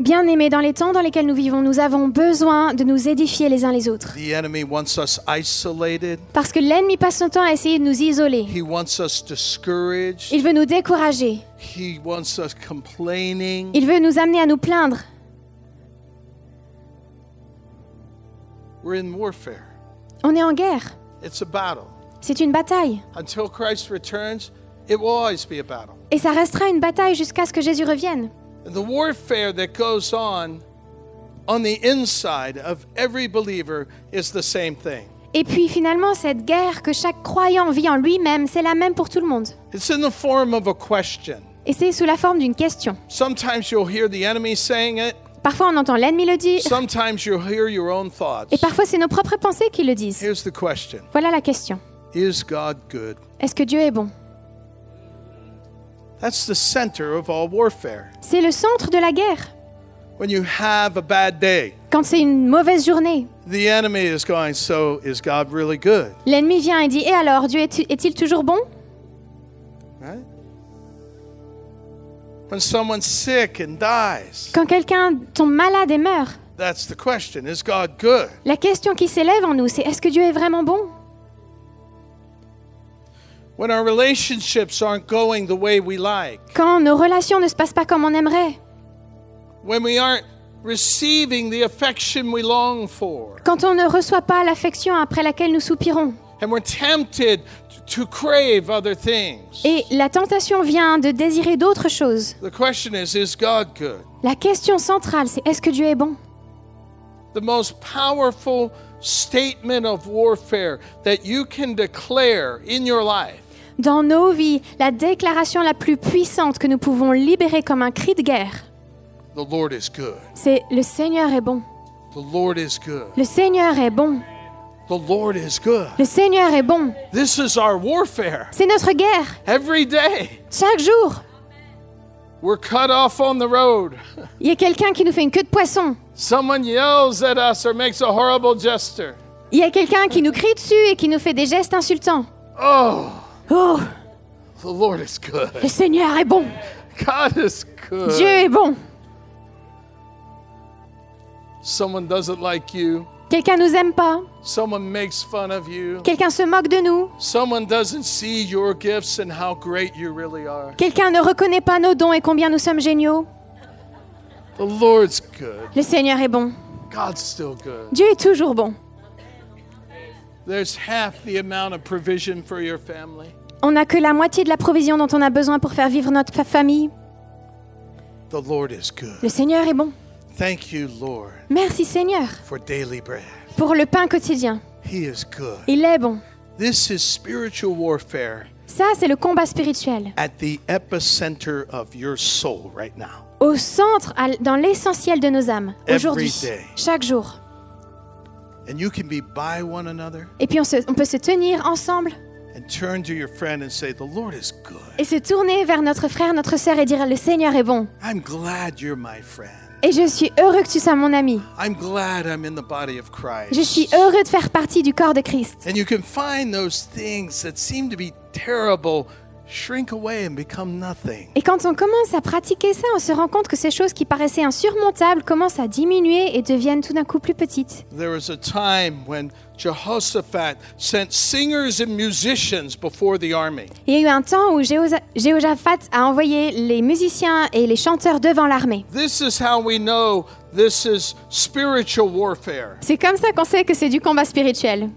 Bien aimés dans les temps dans lesquels nous vivons, nous avons besoin de nous édifier les uns les autres. The enemy wants us isolated. Parce que l'ennemi passe son temps à essayer de nous isoler. He wants us discouraged. Il veut nous décourager. He wants us complaining. Il veut nous amener à nous plaindre. We're in warfare. On est en guerre. It's a battle. C'est une bataille. Until Christ returns, it will always be a battle. Et ça restera une bataille jusqu'à ce que Jésus revienne. And the warfare that goes on on the inside of every believer is the same thing. Et puis finalement, cette guerre que chaque croyant vit en lui-même, c'est la même pour tout le monde. It's in the form of a question. Et c'est sous la forme d'une question. Sometimes you'll hear the enemy saying it, Parfois, on entend l'ennemi le dire. sometimes you'll hear your own thoughts. Et parfois, c'est nos propres pensées qui le disent. Here's the question Voilà la question. Is God good? Est-ce que Dieu est bon? That's the center of all warfare. C'est le centre de la guerre. When you have a bad day, Quand c'est une mauvaise journée, the enemy is going, So is God really good? l'ennemi vient et dit Et alors, Dieu est- est-il toujours bon Right? Quand quelqu'un tombe malade et meurt, that's the question. Is God good? la question qui s'élève en nous, c'est Est-ce que Dieu est vraiment bon? When our relationships aren't going the way we like, Quand nos relations ne se passent pas comme on aimerait. When we aren't receiving the affection we long for, Quand on ne reçoit pas l'affection après laquelle nous soupirons and we're tempted to crave other things, Et la tentation vient de désirer d'autres choses. the question is Is God good? La question centrale, c'est est-ce que Dieu est bon? The most powerful statement of warfare that you can declare in your life Dans nos vies, la déclaration la plus puissante que nous pouvons libérer comme un cri de guerre, the Lord is good. c'est le Seigneur est bon. The Lord is good. Le Seigneur est bon. The Lord is good. Le Seigneur est bon. This is our warfare. C'est notre guerre. Every day Chaque jour, we're cut off on the road. il y a quelqu'un qui nous fait une queue de poisson. Someone yells at us or makes a horrible gesture. Il y a quelqu'un qui nous crie dessus et qui nous fait des gestes insultants. Oh, Oh, the Lord is good. le Seigneur est bon. God is good. Dieu est bon. Someone doesn't like you. Quelqu'un nous aime pas. Someone makes fun of you. Quelqu'un se moque de nous. Someone doesn't see your gifts and how great you really are. Quelqu'un ne reconnaît pas nos dons et combien nous sommes géniaux. The Lord's good. Le Seigneur est bon. God's still good. Dieu est toujours bon. There's half the amount of provision for your family. On n'a que la moitié de la provision dont on a besoin pour faire vivre notre fa- famille. The Lord is good. Le Seigneur est bon. Thank you, Lord, Merci Seigneur for daily bread. Pour le pain quotidien. He is good. Il est bon. This is spiritual warfare Ça, c'est le combat spirituel. at the epicenter of your soul right now. Au centre, dans l'essentiel de nos âmes, aujourd'hui, chaque jour. And you can be by one another Et puis on, se- on peut se tenir ensemble and turn to your friend and say, The Lord is good. et se tourner vers notre frère, notre sœur et dire Le Seigneur est bon. I'm glad you're my friend. Et je suis heureux que tu sois mon ami. I'm glad I'm in the body of Christ. Je suis heureux de faire partie du corps de Christ. And you can find those things that seem to be terrible shrink away and become nothing. Et quand on commence à pratiquer ça, on se rend compte que ces choses qui paraissaient insurmontables commencent à diminuer et deviennent tout d'un coup plus petites. There was a time when Jehoshaphat sent singers and musicians before the army. Il y a eu un temps où Jéhoshaphat a envoyé les musiciens et les chanteurs devant l'armée. This is how we know this is spiritual warfare. C'est comme ça qu'on sait que c'est du combat spirituel.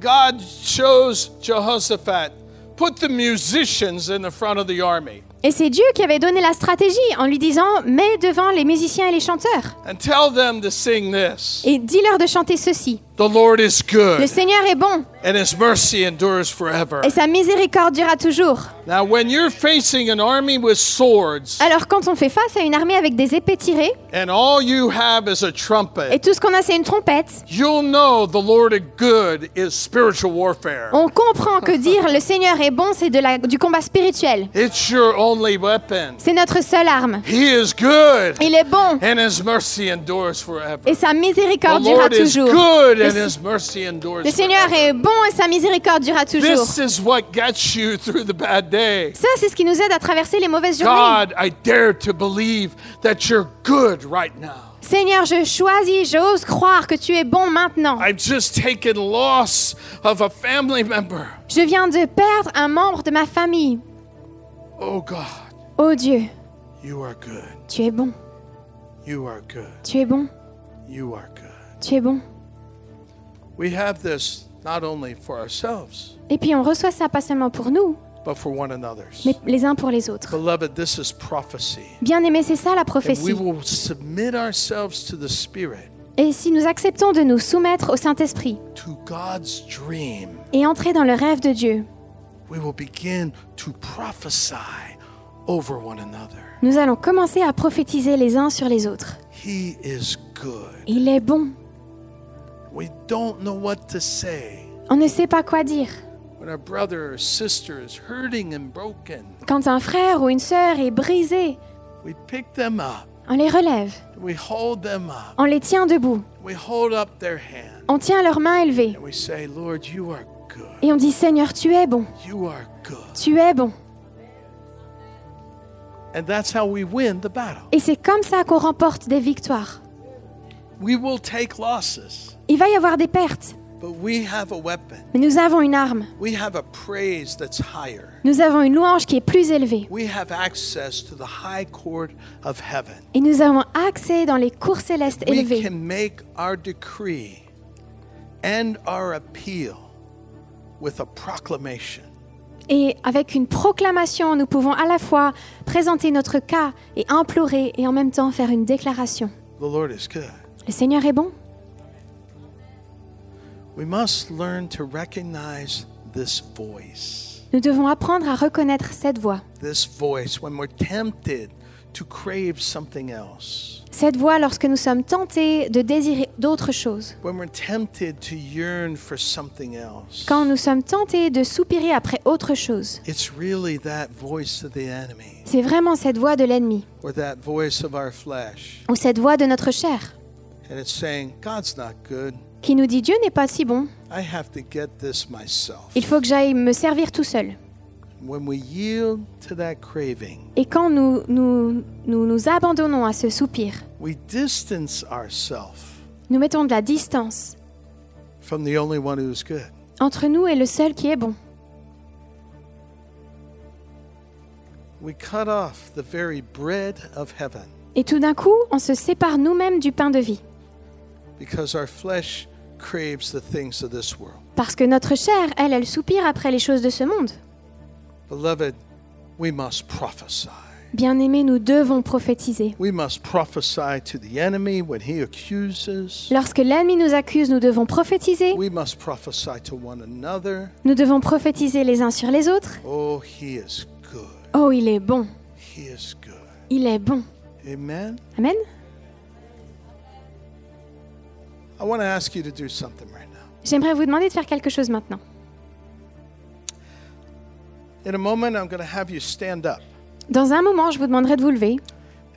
God chose Jehoshaphat, put the musicians in the front of the army Et c'est Dieu qui avait donné la stratégie en lui disant Mets devant les musiciens et les chanteurs and tell them to sing this. et dis-leur de chanter ceci. The Lord is Le Seigneur est bon and his mercy endures forever. et sa miséricorde durera toujours. Now, when you're facing an army with swords Alors quand on fait face à une armée avec des épées tirées and all you have is a et trumpet, tout ce qu'on a c'est une trompette, you'll know the Lord is good is spiritual warfare. on comprend que dire le Seigneur est bon c'est de la, du combat spirituel. It's your only weapon. C'est notre seule arme. He is good Il est bon and his mercy endures forever. et sa The miséricorde durera Lord is toujours. good Le, and his mercy endures le Seigneur est bon et sa miséricorde durera toujours. This is what gets you through the bad day. Ça, c'est ce qui nous aide à traverser les mauvaises journées. God, I dare to believe that you're good right now. Seigneur, je choisis, j'ose croire que tu es bon maintenant. I've just taken loss of a family member. Je viens de perdre un membre de ma famille. Oh God, Oh Dieu, you are good. tu es bon, You are good. tu es bon, You are good. tu es bon. We have this not only for ourselves, Et puis on reçoit ça pas seulement pour nous, but for one another. mais les uns pour les autres. Beloved, this is prophecy. Bien aimé, c'est ça la we prophétie. will submit ourselves to the Spirit, Et si nous acceptons de nous soumettre au Saint-Esprit to God's dream, et entrer dans le rêve de Dieu, we will begin to prophesy over one another. nous allons commencer à prophétiser les uns sur les autres. He is good. Il est bon. We don't know what to say On ne sait pas quoi dire. when our brother or sister is hurting and broken. Quand un frère ou une sœur est brisé, We pick them up On les relève, We hold them up. on les tient debout, We hold up their hand. on tient leurs mains élevées And we say, Lord, you are good. et on dit Seigneur, tu es bon, You are good. tu es bon. And that's how we win the battle. Et c'est comme ça qu'on remporte des victoires. We will take losses, Il va y avoir des pertes, mais nous avons une arme, nous avons une louange qui est plus élevée. Et nous avons accès dans les cours célestes proclamation. Et avec une proclamation, nous pouvons à la fois présenter notre cas et implorer et en même temps faire une déclaration. Le Seigneur est bon. We must learn to recognize this voice. Nous devons apprendre à reconnaître cette voix. This voice when we're tempted to crave something else. Cette voix lorsque nous sommes tentés de désirer d'autres choses. When we're tempted to yearn for something else. Quand nous sommes tentés de soupirer après autre chose. It's really that voice of the enemy C'est vraiment cette voix de l'ennemi or that voice of our flesh. ou cette voix de notre chair And it's saying, God's not good. Qui nous dit Dieu n'est pas si bon. Il faut que j'aille me servir tout seul. Et quand nous nous, nous, nous abandonnons à ce soupir, nous mettons de la distance entre nous et le seul qui est bon. Et tout d'un coup, on se sépare nous-mêmes du pain de vie. because our flesh craves the things of this world. Parce que notre chair, elle, elle soupire après les choses de ce monde. Beloved, we must prophesy. Bien-aimés, nous devons prophétiser. We must prophesy to the enemy when he accuses. Lorsque l'ennemi nous accuse, nous devons prophétiser. We must prophesy to one another. Nous devons prophétiser les uns sur les autres. Oh, he is good. Oh, il est bon. He is good. Il est bon. Amen. Amen. I want to ask you to do something right now. J'aimerais vous demander de faire quelque chose maintenant. In a moment, I'm going to have you stand up Dans un moment, je vous demanderai de vous lever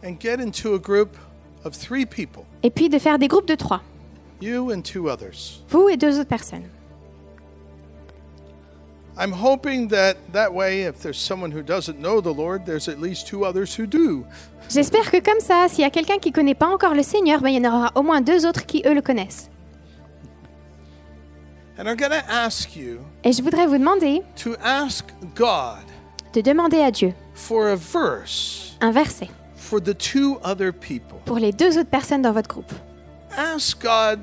and get into a group of three people et puis de faire des groupes de trois. you and two others. Vous et deux autres personnes. I'm hoping that that way, if there's someone who doesn't know the Lord, there's at least two others who do. J'espère que comme ça, s'il y a quelqu'un qui ne connaît pas encore le Seigneur, ben, il y en aura au moins deux autres qui, eux, le connaissent. And I'm going to ask you Et je voudrais vous demander to ask God de demander à Dieu for a verse un verset for the two other people. pour les deux autres personnes dans votre groupe. Ask God,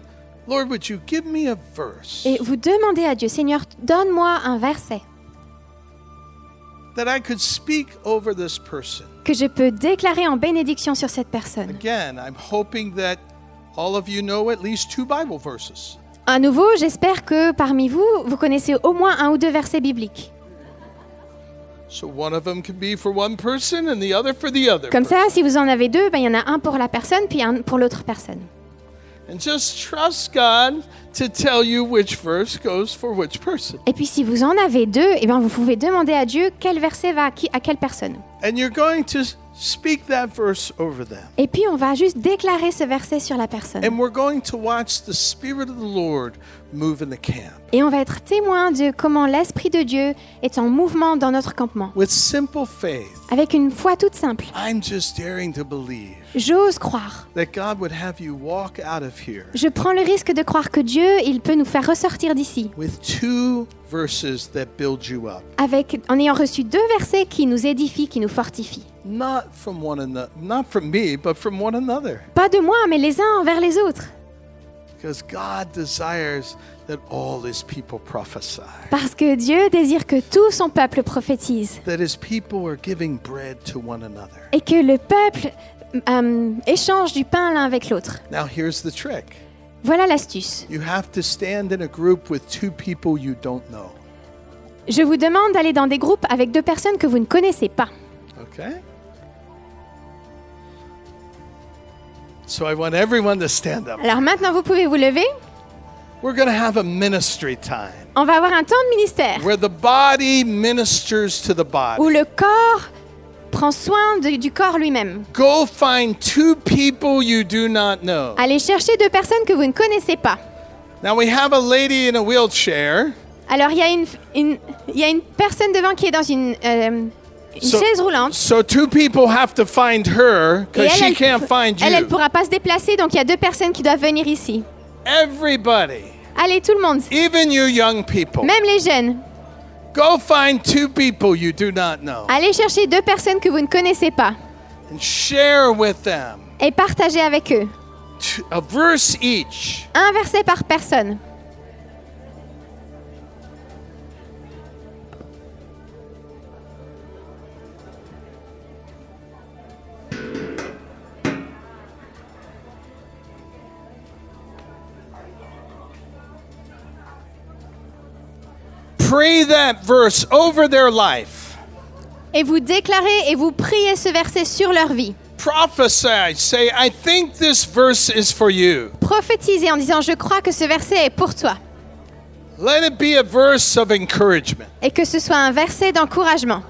Lord, would you give me a verse Et vous demandez à Dieu, Seigneur, donne-moi un verset that I could speak over this person? que je peux déclarer en bénédiction sur cette personne. Again, I'm hoping that all of you know at least two Bible verses. À nouveau, j'espère que parmi vous, vous connaissez au moins un ou deux versets bibliques. So one of them can be for one person and the other for the other. Comme ça, si vous en avez deux, ben, il y en a un pour la personne, puis un pour l'autre personne. Et puis si vous en avez deux, eh ben, vous pouvez demander à Dieu quel verset va à, qui, à quelle personne. And you're going to speak that verse over them. Et puis on va juste déclarer ce verset sur la personne. And we're going to watch the Spirit of the Lord move in the camp Et on va être témoin de comment l'Esprit de Dieu est en mouvement dans notre campement. with simple faith. Avec une foi toute simple. I'm just daring to believe J'ose croire. that God would have you walk out of here Je prends le risque de croire que Dieu, il peut nous faire ressortir d'ici. with two verses that build you up. Avec, en ayant reçu deux versets qui nous édifient, qui nous fortifient. Not from one another, not from me, but from one another. Pas de moi, mais les uns envers les autres. Parce que Dieu désire que tout son peuple prophétise. That his people are giving bread to one another. Et que le peuple euh, échange du pain l'un avec l'autre. Now here's the trick. Voilà l'astuce. You have to stand in a group with two people you don't know. Je vous demande d'aller dans des groupes avec deux personnes que vous ne connaissez pas. Okay? So I want everyone to stand up. Alors maintenant, vous pouvez vous lever. We're going to have a ministry time On va avoir un temps de ministère where the body ministers to the où body. le corps prend soin de- du corps lui-même. Go find two people you do not know. Allez chercher deux personnes que vous ne connaissez pas. Now we have a lady in a wheelchair. Alors, il y, a une, une- il y a une personne devant qui est dans une, euh, une So- chaise roulante. So two people have to find her because she elle, can't find elle, elle you. pourra pas se déplacer, donc il y a deux personnes qui doivent venir ici. Everybody, Allez, tout le monde, even you young people, même les jeunes, go find two people you do not know allez chercher deux personnes que vous ne connaissez pas and share with them et partagez avec eux. a verse each. Un verset par personne. Pray that verse over their life. Et vous déclarez et vous priez ce verset sur leur vie. Prophesy. Say, I think this verse is for you. Prophétisez en disant Je crois que ce verset est pour toi. Let it be a verse of encouragement. Et que ce soit un verset d'encouragement.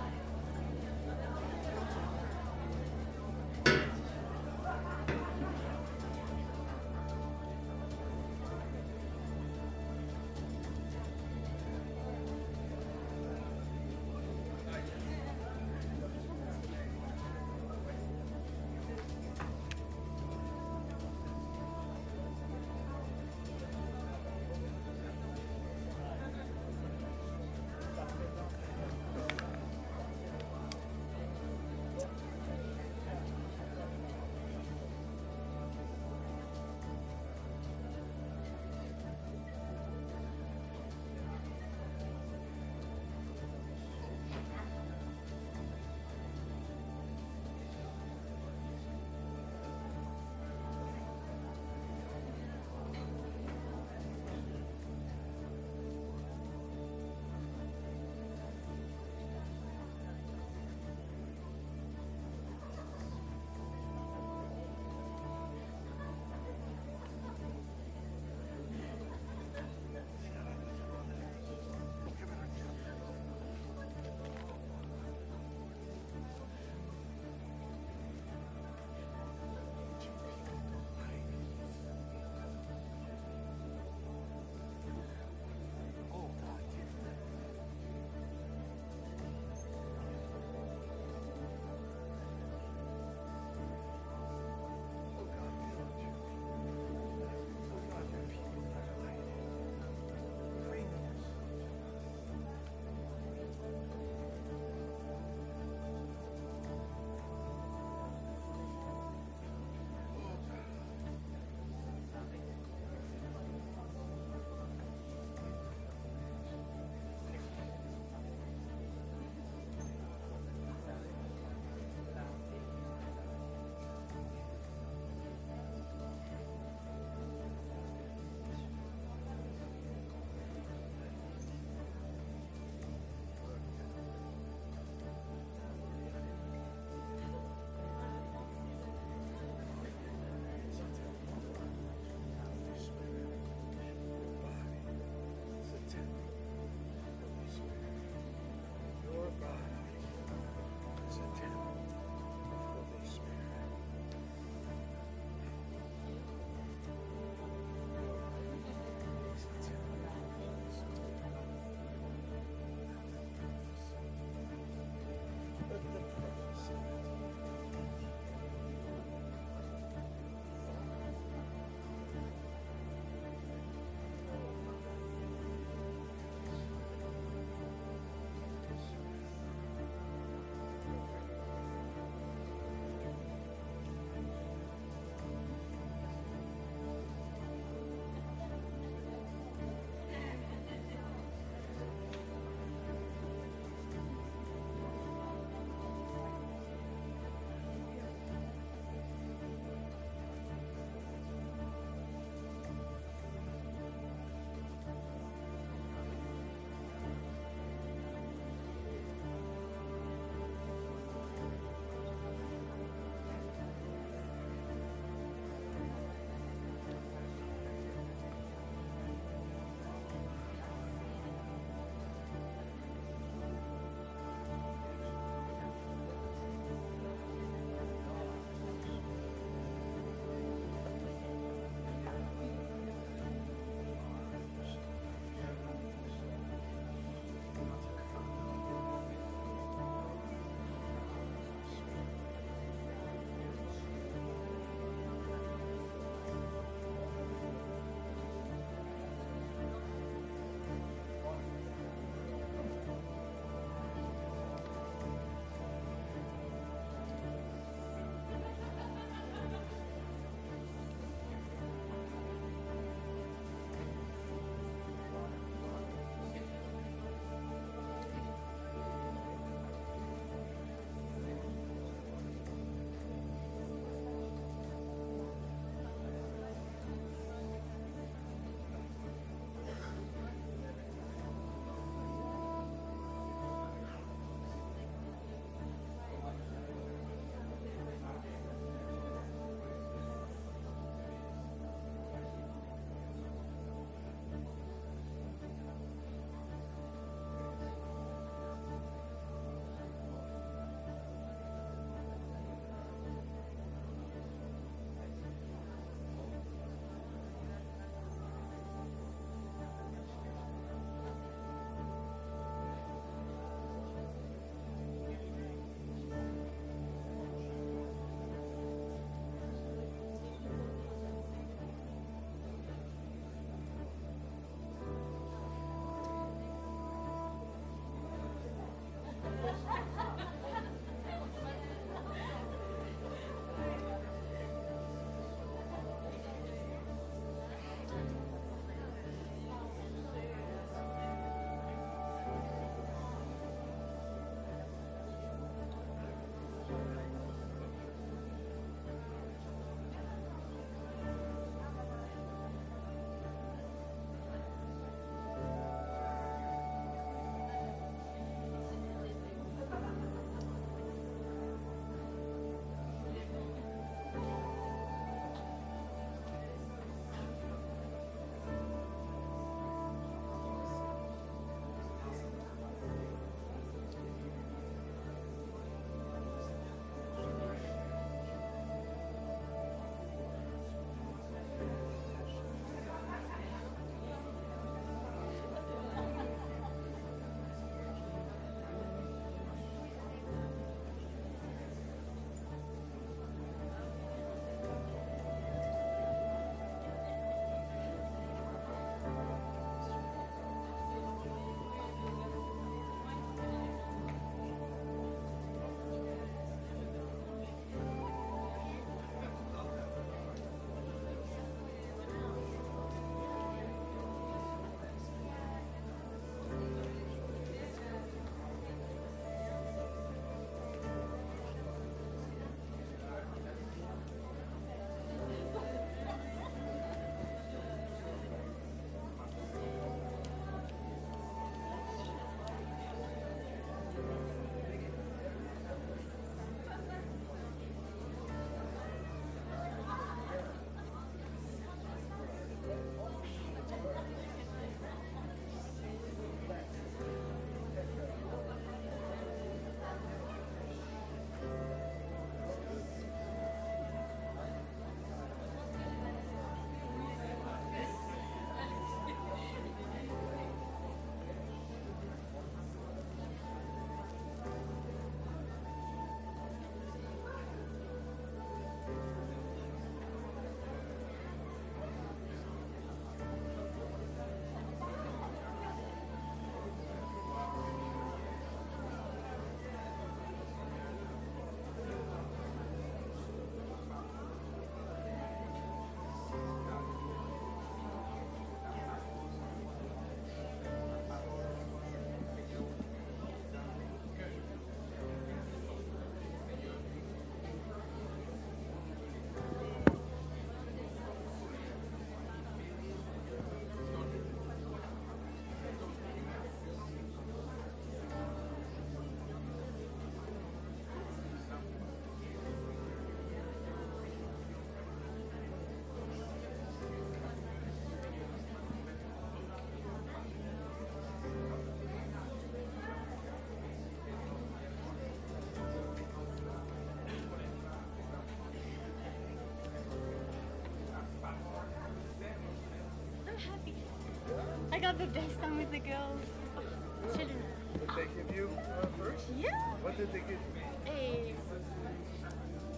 Got the best time with the girls. Children. Did they give you uh, first? Yeah. What did they give you? Hey.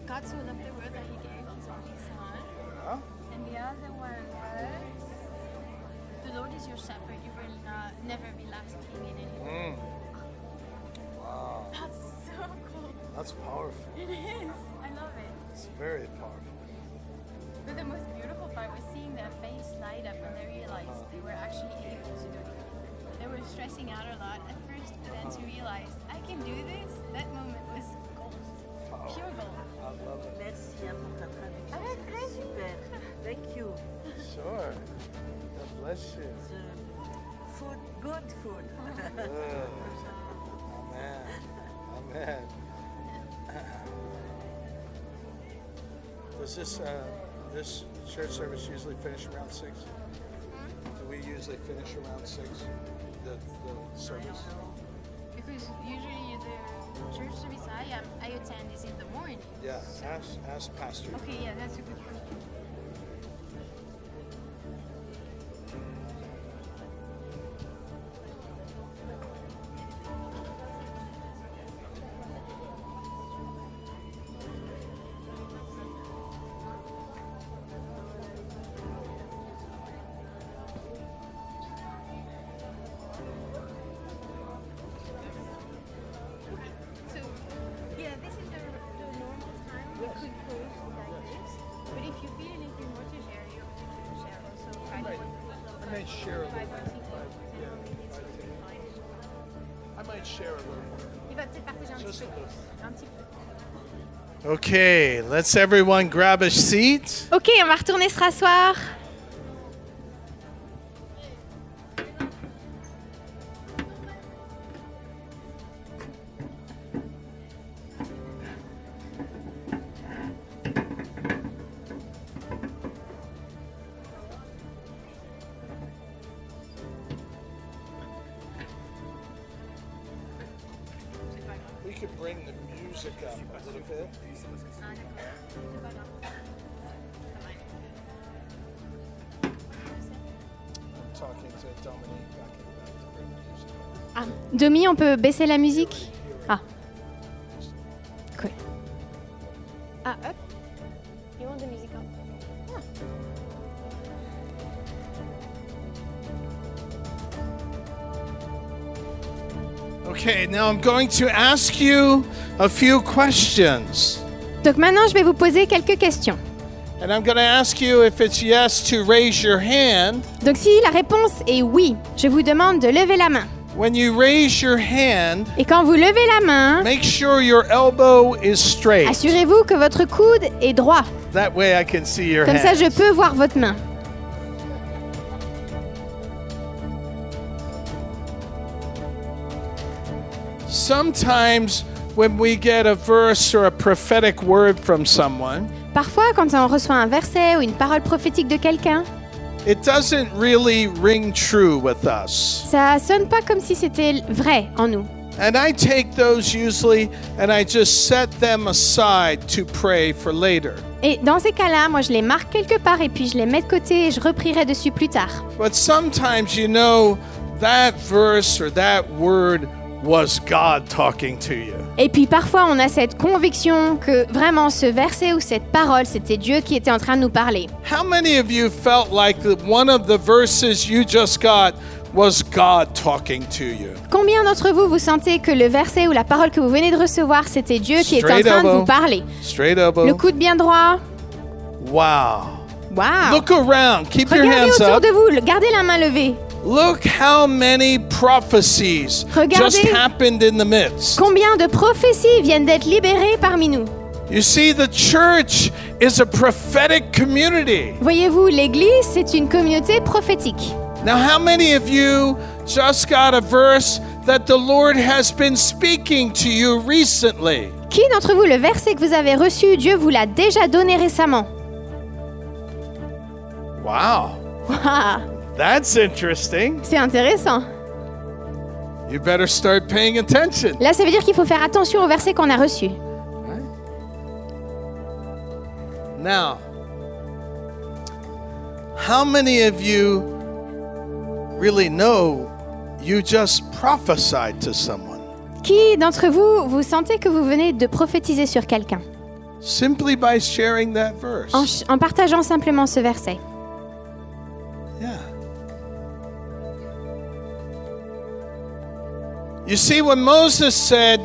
God so loved the world that he gave his only son. Huh? And the other one was The Lord is your shepherd, you will not, never be lacking in anything. Mm. Wow, That's so cool. that's powerful. It is. I love it. It's very powerful. But the most beautiful part was seeing their face light up when they realized they were actually able to do it. They were stressing out a lot at first, but then to realize I can do this, that moment was gold. Pure gold. I love it. Merci hein, pour ta traduction. Avec plaisir. Super. Thank you. Sure. God bless you. Food, good food. Good. Amen. Amen. Does this uh, this church service usually finish around six? Do we usually finish around six? The, the service. Because usually the church service I am I attend is in the morning. Yeah. Ask ask pastor. Okay, yeah, that's a good question. Okay, let's everyone grab a seat. Ok, on va retourner se rasseoir. Ah, Domi, on peut baisser la musique Ah. Cool. Ah, hop. You want the music on? Okay, now I'm going to ask you a few questions. Donc maintenant, je vais vous poser quelques questions. And I'm going to ask you if it's yes to raise your hand. Donc si la réponse est oui, je vous demande de lever la main. When you raise your hand, Et quand vous levez la main, make sure your elbow is straight. assurez-vous que votre coude est droit. That way I can see your Comme ça, hand. je peux voir votre main. Sometimes when we get a verse or a prophetic word from someone, Parfois, quand on reçoit un verset ou une parole prophétique de quelqu'un, it doesn't really ring true with us. ça sonne pas comme si c'était vrai en nous. And I take those usually and I just set them aside to pray for later. Et dans ces cas-là, moi, je les marque quelque part et puis je les mets de côté et je reprierai dessus plus tard. But sometimes you know that verse or that word was God talking to you? Et puis parfois, on a cette conviction que vraiment ce verset ou cette parole, c'était Dieu qui était en train de nous parler. How many of you felt like that one of the verses you just got was God talking to you? Combien d'entre vous vous sentez que le verset ou la parole que vous venez de recevoir, c'était Dieu qui était en train de vous parler? Straight elbow. Le coude bien droit. Wow. Waouh Look around. Keep your Regardez hands autour up. de vous, gardez la main levée. Look how many prophecies Regardez. just happened in the midst. Combien de prophéties viennent d'être libérées parmi nous You see, the church is a prophetic community. Voyez-vous, l'Église, c'est une communauté prophétique. Now, how many of you just got a verse that the Lord has been speaking to you recently? Qui d'entre vous, le verset que vous avez reçu, Dieu vous l'a déjà donné récemment? Wow, Waouh, that's interesting. C'est intéressant. You better start paying attention. Là, ça veut dire qu'il faut faire attention au verset qu'on a reçu. Now, how many of you really know you just prophesied to someone? Qui d'entre vous, vous sentez que vous venez de prophétiser sur quelqu'un? Simply by sharing that verse. en, en partageant simplement ce verset You see, when Moses said,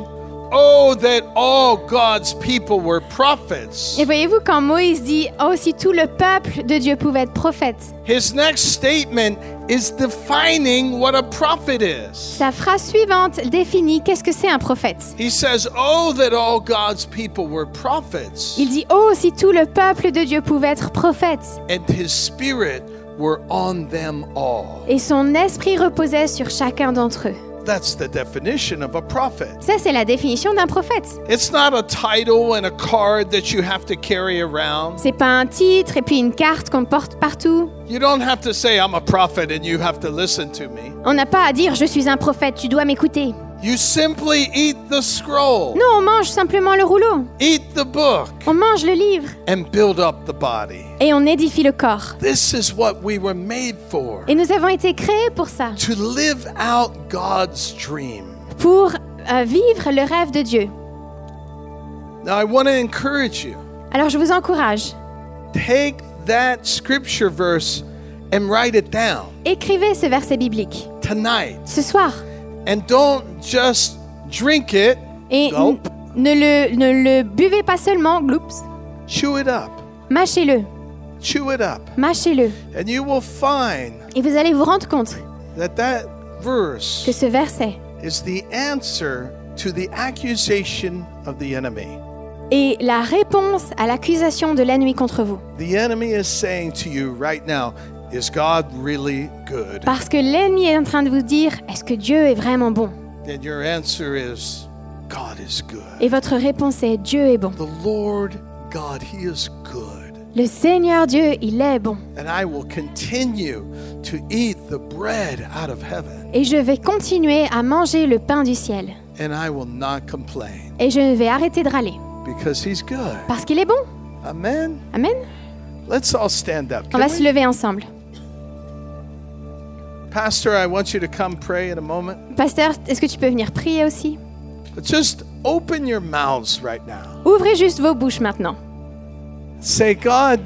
Oh, that all God's people were prophets, Et voyez-vous, quand Moïse dit Oh, si tout le peuple de Dieu pouvait être prophète, his next statement is defining what a prophet is. sa phrase suivante définit qu'est-ce que c'est un prophète. He says, Oh, that all God's people were prophets, Il dit Oh, si tout le peuple de Dieu pouvait être prophète. and his spirit were on them all. Et son esprit reposait sur chacun d'entre eux. That's the definition of a prophet. Ça, c'est la définition d'un prophète. It's not a title and a card that you have to carry around. C'est pas un titre et puis une carte qu'on porte partout. You don't have to say, I'm a prophet and you have to listen to me. On n'a pas à dire Je suis un prophète, tu dois m'écouter. You simply eat the scroll, Non, on mange simplement le rouleau. eat the book, On mange le livre and build up the body. et on édifie le corps. This is what we were made for Et nous avons été créés pour ça, to live out God's dream. pour euh, vivre le rêve de Dieu. Now, I want to encourage you Alors je vous encourage, take that scripture verse and write it down écrivez ce verset biblique tonight. ce soir And don't just drink it, et Gulp. ne le, ne le buvez pas seulement, gloops, chew it up, mâchez-le, chew it up. mâchez-le. And you will find Et vous allez vous rendre compte that that verse que ce verset is the answer to the accusation of the enemy. est la réponse à l'accusation de l'ennemi contre vous. The enemy is saying to you right now, Is God really good? Parce que l'ennemi est en train de vous dire, est-ce que Dieu est vraiment bon? And your answer is, God is good. Et votre réponse est, Dieu est bon. The Lord God, He is good. Le Seigneur Dieu, il est bon. Et je vais continuer à manger le pain du ciel. and I will not complain Et je vais arrêter de râler. because He's good. Parce qu'il est bon. Amen. Amen. Let's all stand up. On va se lever ensemble. Pastor, I want you to come pray in a moment. Pasteur, est-ce que tu peux venir prier aussi? But just open your mouths right now. Ouvrez juste vos bouches maintenant. Say, God,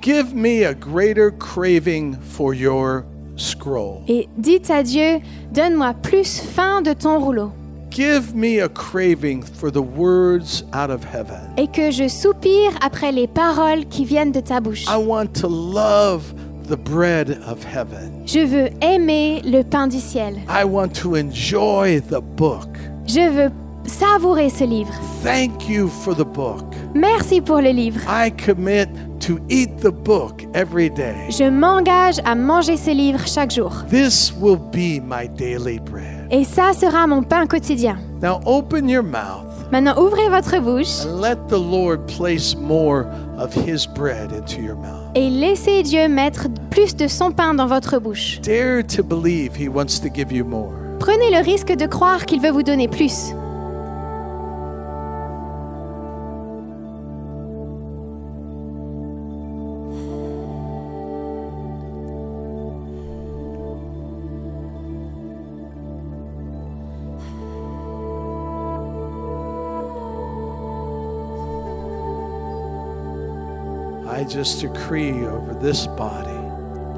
give me a greater craving for your scroll. Et dites à Dieu, donne-moi plus faim de ton rouleau. Give me a craving for the words out of heaven. Et que je soupire après les paroles qui viennent de ta bouche. I want to love the bread of heaven. Je veux aimer le pain du ciel. I want to enjoy the book. Je veux savourer ce livre. Thank you for the book. Merci pour le livre. I commit to eat the book every day. Je m'engage à manger ce livre chaque jour. This will be my daily bread. Et ça sera mon pain quotidien. Now open your mouth Maintenant, ouvrez votre bouche and let the Lord place more of his bread into your mouth. et laissez Dieu mettre plus de son pain dans votre bouche. Dare to believe he wants to give you more. Prenez le risque de croire qu'il veut vous donner plus.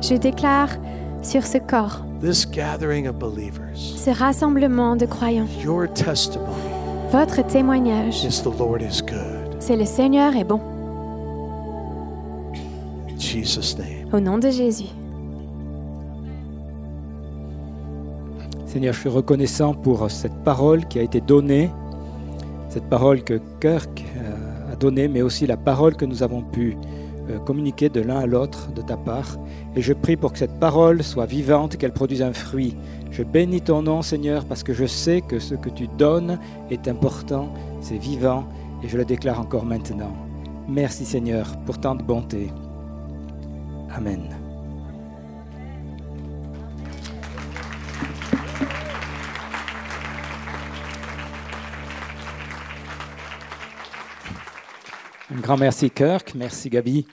Je déclare sur ce corps, this gathering of believers, ce rassemblement de croyants, your testimony votre témoignage, is the Lord is good. c'est le Seigneur est bon. In Jesus' name. Au nom de Jésus. Seigneur, je suis reconnaissant pour cette parole qui a été donnée, cette parole que Kirk euh, a donnée, mais aussi la parole que nous avons pu euh, communiquer de l'un à l'autre de ta part. Et je prie pour que cette parole soit vivante, qu'elle produise un fruit. Je bénis ton nom, Seigneur, parce que je sais que ce que tu donnes est important, c'est vivant, et je le déclare encore maintenant. Merci, Seigneur, pour tant de bonté. Amen. Un grand merci Kirk, merci Gabi.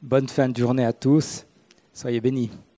Bonne fin de journée à tous. Soyez bénis.